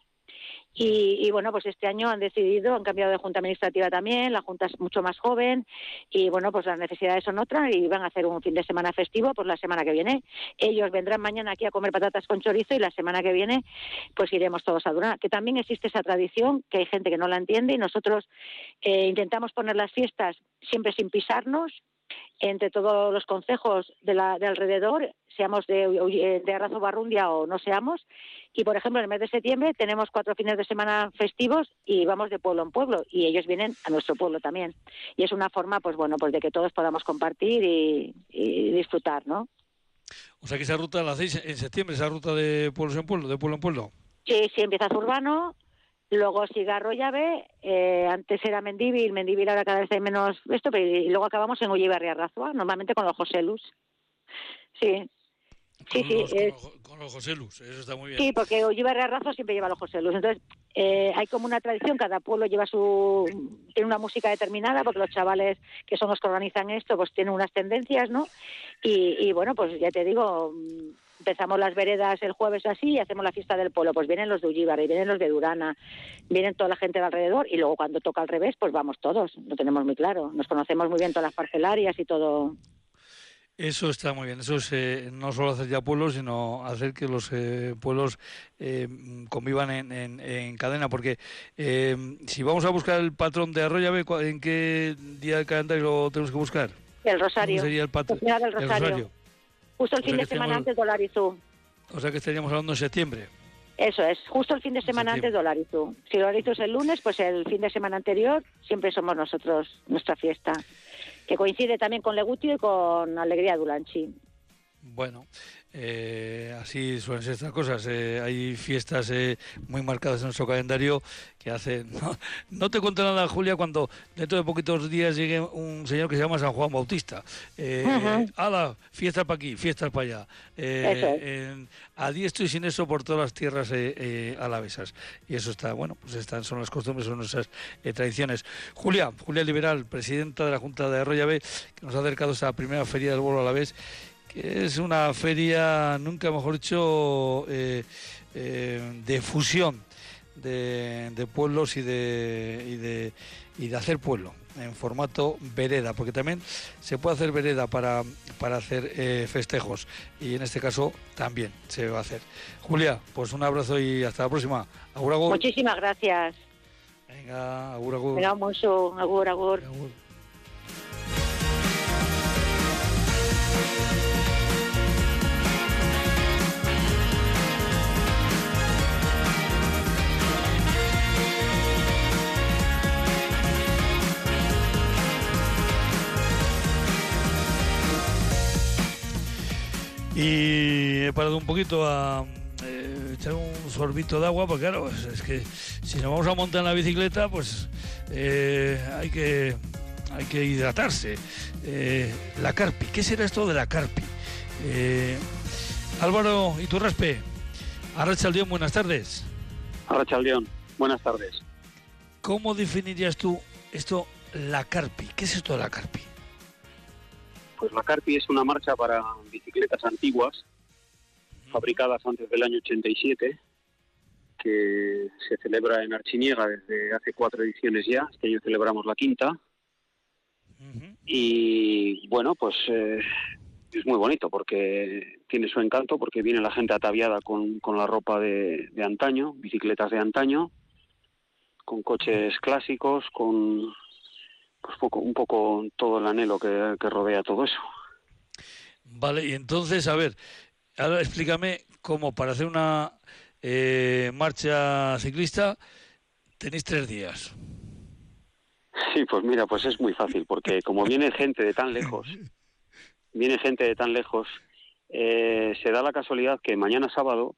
Y, bueno, pues este año han decidido, han cambiado de junta administrativa también, la junta es mucho más joven y bueno, pues las necesidades son otras y van a hacer un fin de semana festivo pues la semana que viene. Ellos vendrán mañana aquí a comer patatas con chorizo y la semana que viene pues iremos todos a Durán. Que también existe esa tradición, que hay gente que no la entiende y nosotros eh, intentamos poner las fiestas siempre sin pisarnos, entre todos los consejos de, la, de alrededor, seamos de, de Arrazo Barrundia o no seamos. Y, por ejemplo, en el mes de septiembre tenemos cuatro fines de semana festivos y vamos de pueblo en pueblo y ellos vienen a nuestro pueblo también. Y es una forma, pues bueno, pues de que todos podamos compartir y, disfrutar, ¿no? O sea que esa ruta la hacéis en septiembre, esa ruta de pueblos en pueblo, de pueblo en pueblo. Sí, sí, empieza Urbano, Luego sigue Arroyave, eh, antes era Mendívil, Mendívil ahora cada vez hay menos esto, pero y luego acabamos en Ollivarri Arrazua, normalmente con los José Luz. Sí. Sí, sí, con, los, José Luz, eso está muy bien. Sí, porque Ollivarri Arrazua siempre lleva los José Luz. Entonces, eh, hay como una tradición, cada pueblo lleva su. tiene una música determinada, porque los chavales que son los que organizan esto, pues tienen unas tendencias, ¿no? Y, y bueno, pues ya te digo empezamos las veredas el jueves así y hacemos la fiesta del pueblo. Pues vienen los de Ullíbar y vienen los de Durana, vienen toda la gente de alrededor y luego cuando toca al revés, pues vamos todos, lo tenemos muy claro. Nos conocemos muy bien todas las parcelarias y todo. Eso está muy bien. Eso es eh, no solo hacer ya pueblos, sino hacer que los eh, pueblos eh, convivan en, cadena. Porque si vamos a buscar el patrón de Arroyave, ¿en qué día del calendario lo tenemos que buscar? El Rosario. sería el patrón? El Rosario. Justo el fin de semana antes de Dolarizú. O sea que estaríamos hablando en septiembre. Eso es, justo el fin de semana antes de Dolarizú. Si Dolarizú es el lunes, pues el fin de semana anterior siempre somos nosotros nuestra fiesta, que coincide también con Legutio y con Alegría Dulanchi. Bueno, eh, así suelen ser estas cosas. Eh, hay fiestas eh, muy marcadas en nuestro calendario que hacen. No, te cuento nada, Julia, cuando dentro de poquitos días llegue un señor que se llama San Juan Bautista. Eh, ¡Hala! Fiestas para aquí, fiestas para allá. Eh, a diestro y sin eso por todas las tierras alavesas. Y eso está, bueno, pues están, son las costumbres, son nuestras tradiciones. Julia, Julia Liberal, presidenta de la Junta de Arroyave, que nos ha acercado a esa primera feria del bolo a la vez que es una feria, nunca mejor dicho, eh, eh, de fusión de, pueblos y de, y de, y de hacer pueblo en formato vereda, porque también se puede hacer vereda para, para hacer eh, festejos y en este caso también se va a hacer. Julia, pues un abrazo y hasta la próxima. Muchísimas gracias. Venga, agur, agur. Venga, agur, agur. Y he parado un poquito a eh, echar un sorbito de agua, porque claro, es, que si nos vamos a montar en la bicicleta, pues eh, hay que hay que hidratarse. Eh, la carpi, ¿qué será esto de la carpi? Álvaro Iturraspe, Arrachaldeón, buenas tardes. Arrachaldeón, buenas tardes. ¿Cómo definirías tú esto, la carpi? ¿Qué es esto de la carpi? Pues la Carpi es una marcha para bicicletas antiguas, fabricadas antes del año 87, que se celebra en Archiniega desde hace cuatro ediciones ya. Este año celebramos la quinta. Y bueno, pues eh, es muy bonito porque tiene su encanto, porque viene la gente ataviada con, con la ropa de, de antaño, bicicletas de antaño, con coches clásicos, con pues poco, un poco todo el anhelo que, rodea todo eso. Vale, y entonces, a ver, ahora explícame cómo para hacer una eh, marcha ciclista tenéis tres días. Sí, pues mira, pues es muy fácil, porque como viene gente de tan lejos, viene gente de tan lejos, eh, se da la casualidad que mañana sábado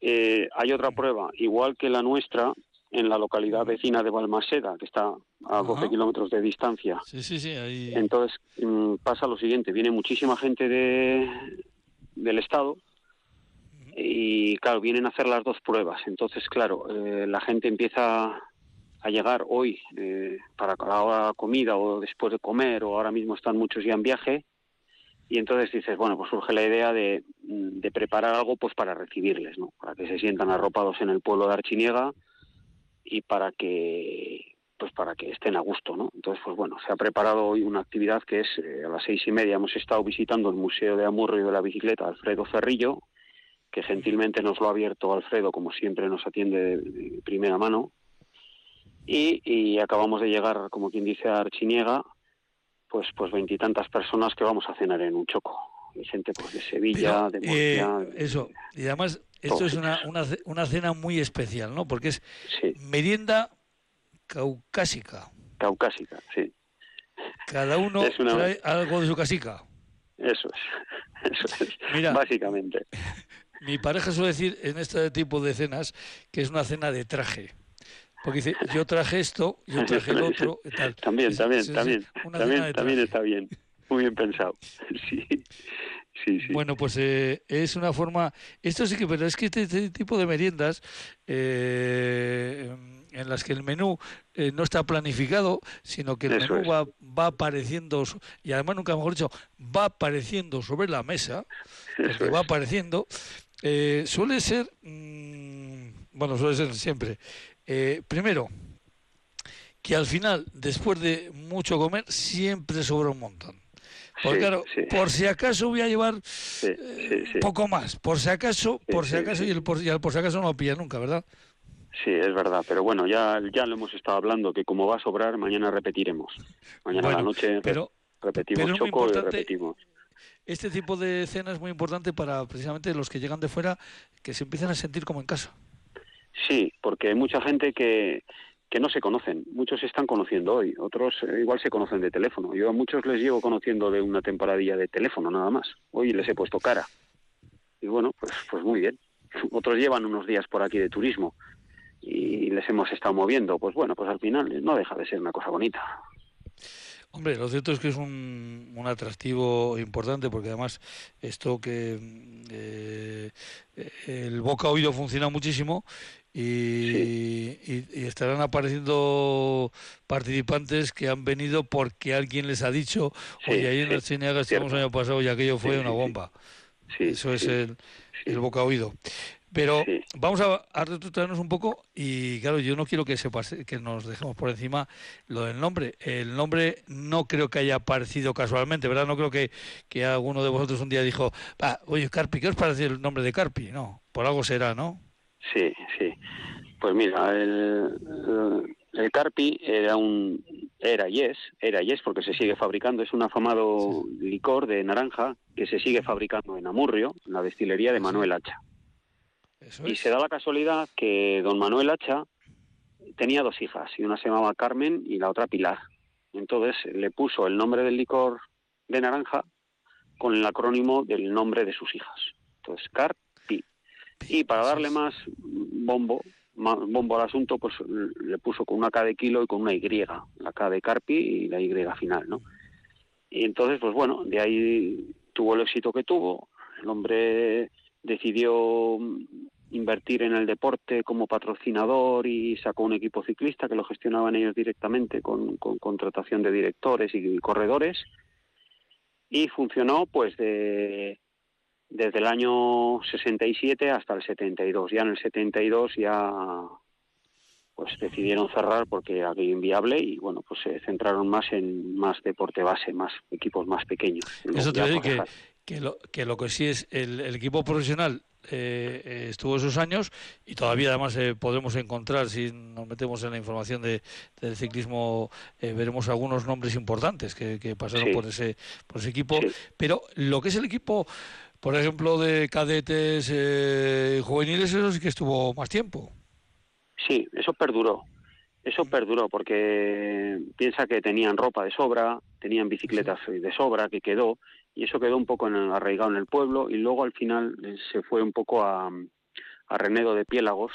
eh, hay otra prueba, igual que la nuestra, en la localidad vecina de Balmaseda, que está a 12 kilómetros de distancia. Sí, sí, sí. Ahí... Entonces mm, pasa lo siguiente, viene muchísima gente de, del Estado y claro, vienen a hacer las dos pruebas. Entonces, claro, eh, la gente empieza a llegar hoy eh, para la hora comida o después de comer o ahora mismo están muchos ya en viaje y entonces dices, bueno, pues surge la idea de, mm, de preparar algo pues para recibirles, ¿no? Para que se sientan arropados en el pueblo de Archiniega y para que pues para que estén a gusto, ¿no? Entonces, pues bueno, se ha preparado hoy una actividad que es eh, a las seis y media hemos estado visitando el Museo de Amurrio de la Bicicleta Alfredo Cerrillo, que gentilmente nos lo ha abierto Alfredo, como siempre nos atiende de, primera mano, y, y, acabamos de llegar, como quien dice, a Archiniega, pues pues veintitantas personas que vamos a cenar en un choco. Hay gente pues de Sevilla, de Murcia... Eh, eso, y además esto es una, una, una, cena muy especial, ¿no? Porque es sí. merienda caucásica. Caucásica, sí. Cada uno una- trae algo de su casica. Eso es, eso es, Mira. básicamente. Mi pareja suele decir en este tipo de cenas que es una cena de traje. Porque dice, yo traje esto, yo traje el otro, y tal. También, Es- también, es- también, una cena también, también está bien, muy bien pensado. Sí, sí, sí. Bueno, pues eh, es una forma. Esto sí que, pero es que este, este tipo de meriendas eh, en las que el menú eh, no está planificado, sino que el Eso menú va, va apareciendo, y además nunca mejor dicho, va apareciendo sobre la mesa, va apareciendo, eh, suele ser, mm, bueno, suele ser siempre, eh, primero, que al final, después de mucho comer, siempre sobra un montón. Porque Sí, claro, sí. por si acaso voy a llevar Sí, eh, poco más, por si acaso, por si acaso, y el por, y al por si acaso no lo pilla nunca, ¿verdad? Sí, es verdad, pero bueno, ya, ya lo hemos estado hablando, que como va a sobrar, mañana repetiremos. Mañana a la noche Pero repetimos pero choco y repetimos. este tipo de cena es muy importante para precisamente los que llegan de fuera, que se empiecen a sentir como en casa. Sí, porque hay mucha gente que, que no se conocen. Muchos se están conociendo hoy, otros eh, igual se conocen de teléfono. Yo a muchos les llevo conociendo de una temporadilla de teléfono nada más. Hoy les he puesto cara. Y bueno, pues, pues muy bien. Otros llevan unos días por aquí de turismo y les hemos estado moviendo. Pues bueno, pues al final no deja de ser una cosa bonita. Hombre, lo cierto es que es un, un atractivo importante porque además esto que mm, eh, el boca oído funciona muchísimo y, y- y estarán apareciendo participantes que han venido porque alguien les ha dicho, Sí, oye, ahí en sí, la Cineaga estuvimos el año pasado y aquello fue Sí, una sí, sí. bomba. Sí, Eso es sí, el, sí. el boca oído. Pero Sí. vamos a, a retrotraernos un poco y claro, yo no quiero que se pase, que nos dejemos por encima lo del nombre. El nombre no creo que haya aparecido casualmente, ¿verdad? No creo que, que alguno de vosotros un día dijo, "Ah, oye, Carpi, ¿qué os parece el nombre de Carpi? No, por algo será, ¿no? Sí, sí. Pues mira, el, Carpi era un era y es, era y es porque se sigue fabricando, es un afamado licor de naranja que se sigue fabricando en Amurrio, en la destilería de. Manuel Hacha. Eso Y es. se da la casualidad que don Manuel Hacha tenía dos hijas, y una se llamaba Carmen y la otra Pilar. Entonces le puso el nombre del licor de naranja con el acrónimo del nombre de sus hijas. Entonces, Carpi. Y para darle más bombo, más bombo al asunto, pues le puso con una K de kilo y con una Y, la K de Carpi y la Y final, ¿no? Y entonces, pues bueno, de ahí tuvo el éxito que tuvo. El hombre decidió invertir en el deporte como patrocinador y sacó un equipo ciclista que lo gestionaban ellos directamente con, con contratación de directores y corredores y funcionó pues de desde el año 67 hasta el 72. Ya en el 72 ya pues decidieron cerrar porque aquello inviable y bueno, pues se centraron más en más deporte base, más equipos más pequeños. Eso te cosas- que, que, lo, que lo que sí es el, el equipo profesional eh, estuvo esos años y todavía además eh, podemos encontrar, si nos metemos en la información de, del ciclismo, eh, veremos algunos nombres importantes que, que pasaron Sí. por ese por ese equipo. Sí. Pero lo que es el equipo, por ejemplo, de cadetes eh, juveniles, eso sí que estuvo más tiempo. Sí, eso perduró. Eso perduró porque piensa que tenían ropa de sobra, tenían bicicletas de sobra que quedó y eso quedó un poco en el- arraigado en el pueblo y luego al final eh, se fue un poco a, a Renedo de Piélagos,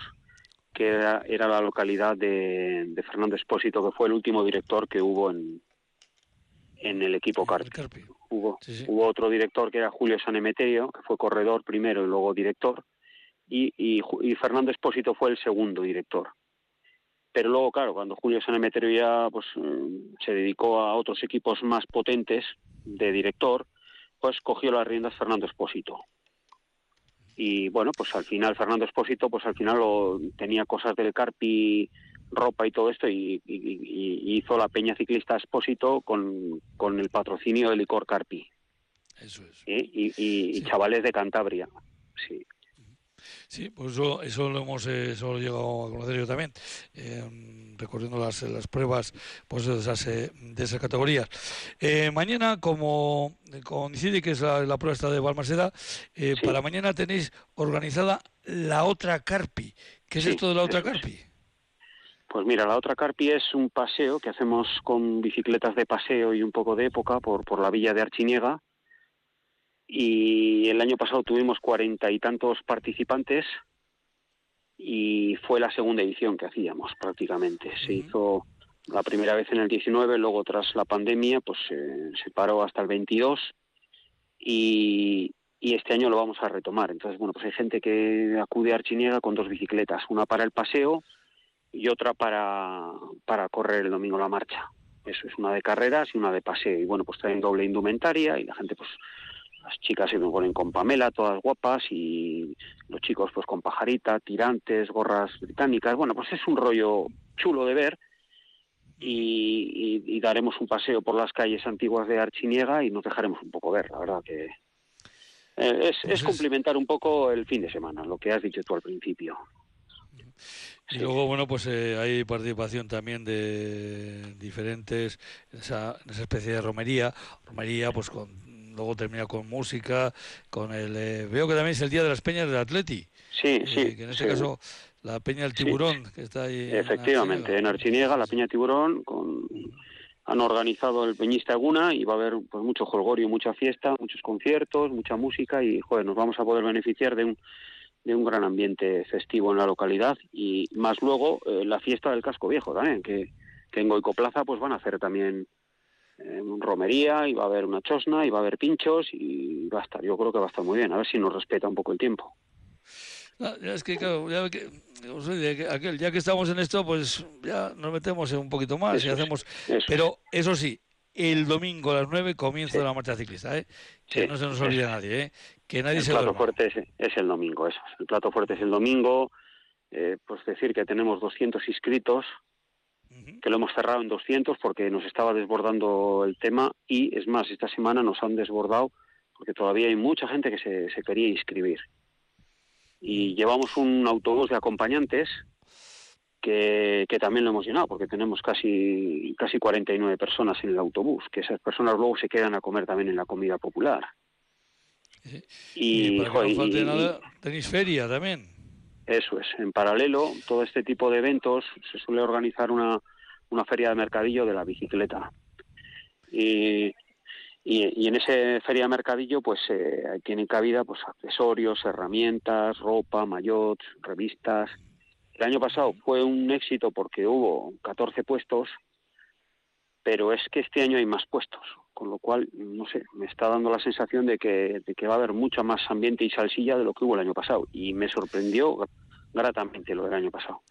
que era, era la localidad de, de Fernando Espósito, que fue el último director que hubo en, en el equipo Carpi. Carpi. Hubo, Sí, sí. hubo otro director que era Julio Sanemeterio, que fue corredor primero y luego director, y, y, Fernando Espósito fue el segundo director. Pero luego, claro, cuando Julio Sanemeterio ya pues, eh, se dedicó a otros equipos más potentes de director, pues cogió las riendas Fernando Espósito. Y bueno, pues al final Fernando Espósito, pues al final lo, tenía cosas del Carpi ropa y todo esto y, hizo la Peña Ciclista Expósito con, con el patrocinio de Licor Carpi. Eso es. Y, chavales de Cantabria. Sí. Sí, pues eso, eso lo hemos eh, eso llegado a conocer yo también, eh, recorriendo las, las pruebas pues, de, esas, eh, de esas categorías. Eh, mañana, como coincide que es la, prueba esta de Balmaseda, para mañana tenéis organizada la otra Carpi. ¿Qué es esto de la otra Carpi? Pues mira, la otra Carpi es un paseo que hacemos con bicicletas de paseo y un poco de época por, por la villa de Archiniega y el año pasado tuvimos cuarenta y tantos participantes y fue la segunda edición que hacíamos prácticamente. Se hizo la primera vez en el 19, luego tras la pandemia pues se paró hasta el 22 y, y este año lo vamos a retomar. Entonces, bueno, pues hay gente que acude a Archiniega con dos bicicletas, una para el paseo y otra para, para correr el domingo la marcha. Eso es una de carreras y una de paseo. Y bueno, pues traen doble indumentaria y la gente pues las chicas se ponen con Pamela, todas guapas, y los chicos pues con pajarita, tirantes, gorras británicas. Bueno, pues es un rollo chulo de ver. Y, daremos un paseo por las calles antiguas de Archiniega y nos dejaremos un poco ver, la verdad que eh, es, es pues cumplimentar un poco el fin de semana, lo que has dicho tú al principio. Y luego, bueno, pues eh, hay participación también de diferentes, esa, en esa especie de romería, romería pues con luego termina con música, con el... Eh, veo que también es el Día de las Peñas del Atleti. Sí, eh, sí. Que en este caso la Peña del Tiburón, que está ahí. Efectivamente, en Archiniega, la Peña Tiburón, con, han organizado el Peñista Eguna y va a haber pues mucho jolgorio, mucha fiesta, muchos conciertos, mucha música y, joder, nos vamos a poder beneficiar de un de un gran ambiente festivo en la localidad y más luego eh, la fiesta del casco viejo también que, que en Goico Plaza pues van a hacer también en romería, y va a haber una chosna, y va a haber pinchos, y va a estar, yo creo que va a estar muy bien, a ver si nos respeta un poco el tiempo. ya es que, claro, ya que, aquel, ya que estamos en esto, pues ya nos metemos un poquito más y hacemos. pero eso sí, el domingo a las 9 comienzo de la marcha ciclista, ¿eh? Que no se nos olvide nadie, ¿eh? Que nadie el se plato fuerte es, el domingo, eso. El plato fuerte es el domingo. Eh, pues decir que tenemos 200 inscritos, que lo hemos cerrado en 200 porque nos estaba desbordando el tema y es más, esta semana nos han desbordado porque todavía hay mucha gente que se, se quería inscribir. Y llevamos un autobús de acompañantes que, que, también lo hemos llenado porque tenemos casi, casi 49 personas en el autobús, que esas personas luego se quedan a comer también en la comida popular. Y, nada, tenéis feria también. Eso es. En paralelo, todo este tipo de eventos se suele organizar una, una feria de mercadillo de la bicicleta. Y, y, en ese feria de mercadillo, pues eh, tienen cabida pues accesorios, herramientas, ropa, mayots, revistas. El año pasado fue un éxito porque hubo 14 puestos, pero es que este año hay más puestos, con lo cual, no sé, me está dando la sensación de que, de que va a haber mucho más ambiente y salsilla de lo que hubo el año pasado. Y me sorprendió gratamente lo del año pasado.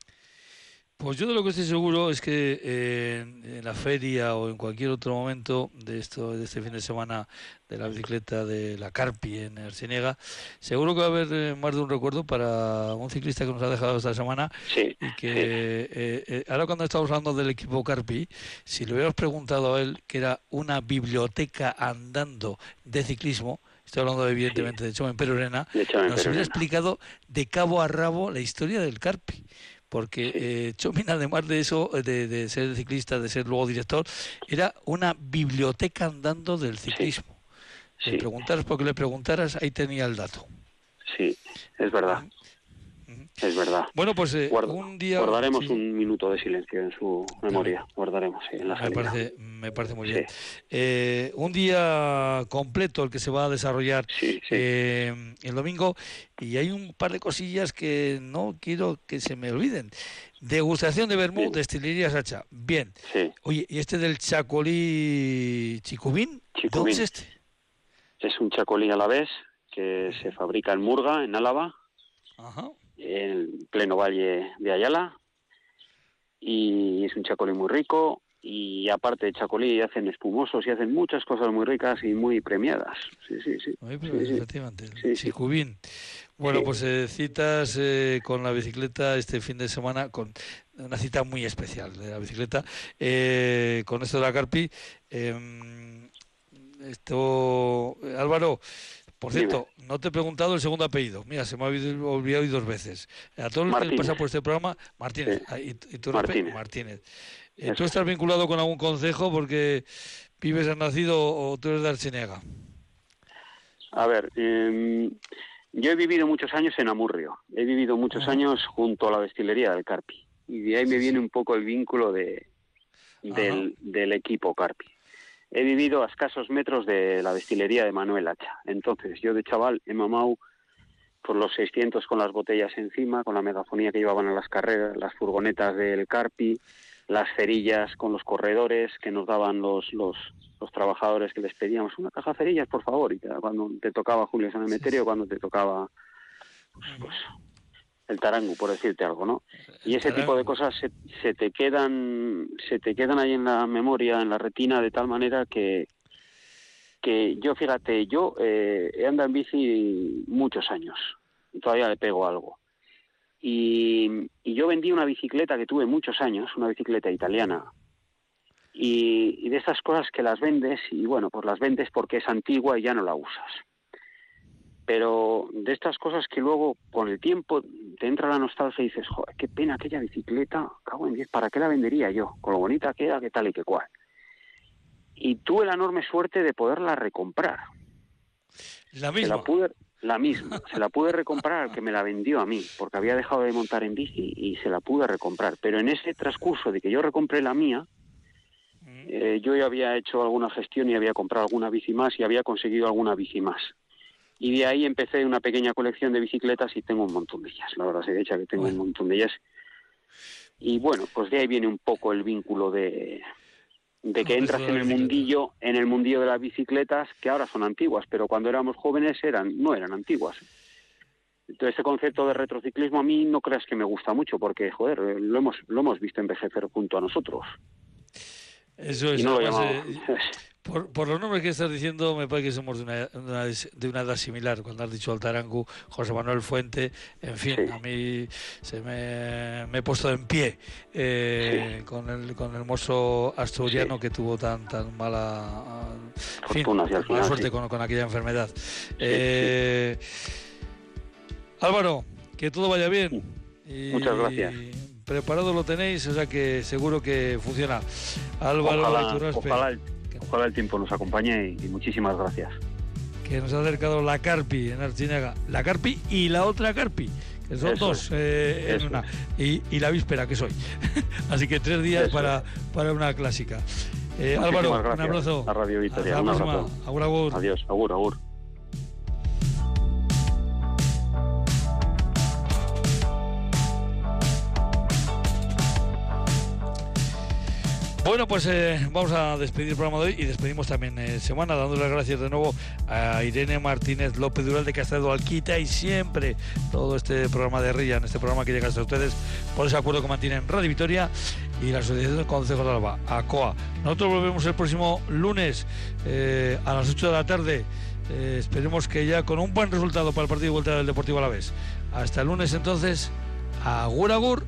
Pues yo de lo que estoy seguro es que eh, en la feria o en cualquier otro momento de esto de este fin de semana de la bicicleta de la Carpi en Arsenega, seguro que va a haber eh, más de un recuerdo para un ciclista que nos ha dejado esta semana sí, y que eh, ahora cuando estamos hablando del equipo Carpi, si le hubiéramos preguntado a él que era una biblioteca andando de ciclismo, estoy hablando evidentemente de Chomen Perurena, nos hubiera explicado de cabo a rabo la historia del Carpi porque eh, Chomín, además de eso, de, ser ciclista, de ser luego director, era una biblioteca andando del ciclismo. Si Le preguntaras porque le preguntaras, ahí tenía el dato. Sí, es verdad. Es verdad. Bueno, pues eh, un día... Guardaremos un minuto de silencio en su memoria. Guardaremos, sí, en la me parece, me parece muy bien. Eh, un día completo el que se va a desarrollar eh, el domingo y hay un par de cosillas que no quiero que se me olviden. Degustación de vermú, destilería Sacha. Bien. Oye, ¿y este del chacolí chicubín? ¿Dónde es este? Es un chacolí a la vez que se fabrica en Murga, en Álava. Ajá en pleno valle de Ayala y es un chacolí muy rico y aparte de chacolí hacen espumosos y hacen muchas cosas muy ricas y muy premiadas. Sí, sí, sí. efectivamente, Bueno, pues eh, citas eh, con la bicicleta este fin de semana, con una cita muy especial de la bicicleta, eh, con esto de la Carpi. Em, esto, Álvaro, por cierto, no te he preguntado el segundo apellido. Mira, se me ha olvidado hoy dos veces. A todos los que pasan por este programa, Martínez. Ah, ¿Y, tú Martínez. Martínez. ¿Tú estás vinculado con algún consejo porque vives, has nacido o tú eres de Archinega? A ver, em, yo he vivido muchos años en Amurrio, he vivido muchos años junto a la destilería del Carpi y de ahí me viene un poco el vínculo de, del, equipo Carpi. He vivido a escasos metros de la destilería de Manuel Hacha. Entonces, yo de chaval he mamado por los 600 con las botellas encima, con la megafonía que llevaban a las carreras, las furgonetas del Carpi, las cerillas con los corredores que nos daban los, los, los trabajadores que les pedíamos una caja de cerillas, por favor, y cuando te tocaba Julio San Emeterio, cuando te tocaba pues, pues, el tarango, por decirte algo, ¿no? Y ese tipo de cosas se, se, te quedan se te quedan ahí en la memoria, en la retina, de tal manera que que yo, fíjate, yo eh, he andado en bici muchos años y todavía le pego algo. Y, y yo vendí una bicicleta que tuve muchos años, una bicicleta italiana, y, de esas cosas que las vendes y bueno, pues las vendes porque es antigua y ya no la usas. Pero de estas cosas que luego con el tiempo te entra la nostalgia y dices, joder, qué pena aquella bicicleta, cago en diez, ¿para qué la vendería yo? Con lo bonita que era, qué tal y qué cual. Y tuve la enorme suerte de poderla recomprar. La misma. la, pude, la misma. se la pude recomprar al que me la vendió a mí, porque había dejado de montar en bici y se la pude recomprar. Pero en ese transcurso de que yo recompré la mía, eh, yo ya había hecho alguna gestión y había comprado alguna bici más y había conseguido alguna bici más. Y de ahí empecé una pequeña colección de bicicletas y tengo un montón de ellas. La verdad se hecha que tengo un montón de ellas. Y bueno, pues de ahí viene un poco el vínculo de, de que entras en el mundillo, en el mundillo de las bicicletas, que ahora son antiguas, pero cuando éramos jóvenes eran, no eran antiguas. Entonces, ese concepto de retrociclismo a mí no creas que me gusta mucho, porque, joder, lo hemos, lo hemos visto envejecer junto a nosotros. Eso es. Eh, por, por, los nombres que estás diciendo, me parece que somos de una, de una edad similar. Cuando has dicho Altarangu, José Manuel Fuente, en fin, a mí se me, me, he puesto en pie eh, con, el, con el mozo asturiano que tuvo tan tan mala, suerte con, con, aquella enfermedad. Eh, Álvaro, que todo vaya bien. Muchas gracias preparado lo tenéis, o sea que seguro que funciona. Álvaro ojalá, ojalá, el, tiempo nos acompañe y, muchísimas gracias. Que nos ha acercado la Carpi en Archinaga. La Carpi y la otra Carpi, que son dos eh, en una. Y, la víspera, que soy. Así que tres días para, para una clásica. Eh, Álvaro, un abrazo. A Radio Victoria. Un abrazo. Agur, agur. Adiós, agur, agur. Bueno, pues eh, vamos a despedir el programa de hoy y despedimos también eh, semana, dándole las gracias de nuevo a Irene Martínez López Dural de que ha estado al quita y siempre todo este programa de RIA, en este programa que llega hasta ustedes por ese acuerdo que mantienen Radio Victoria y la Asociación del Consejo de Alba, ACOA. Nosotros volvemos el próximo lunes eh, a las 8 de la tarde. esperemos que ya con un buen resultado para el partido de vuelta del Deportivo a la vez. Hasta el lunes entonces, agur agur.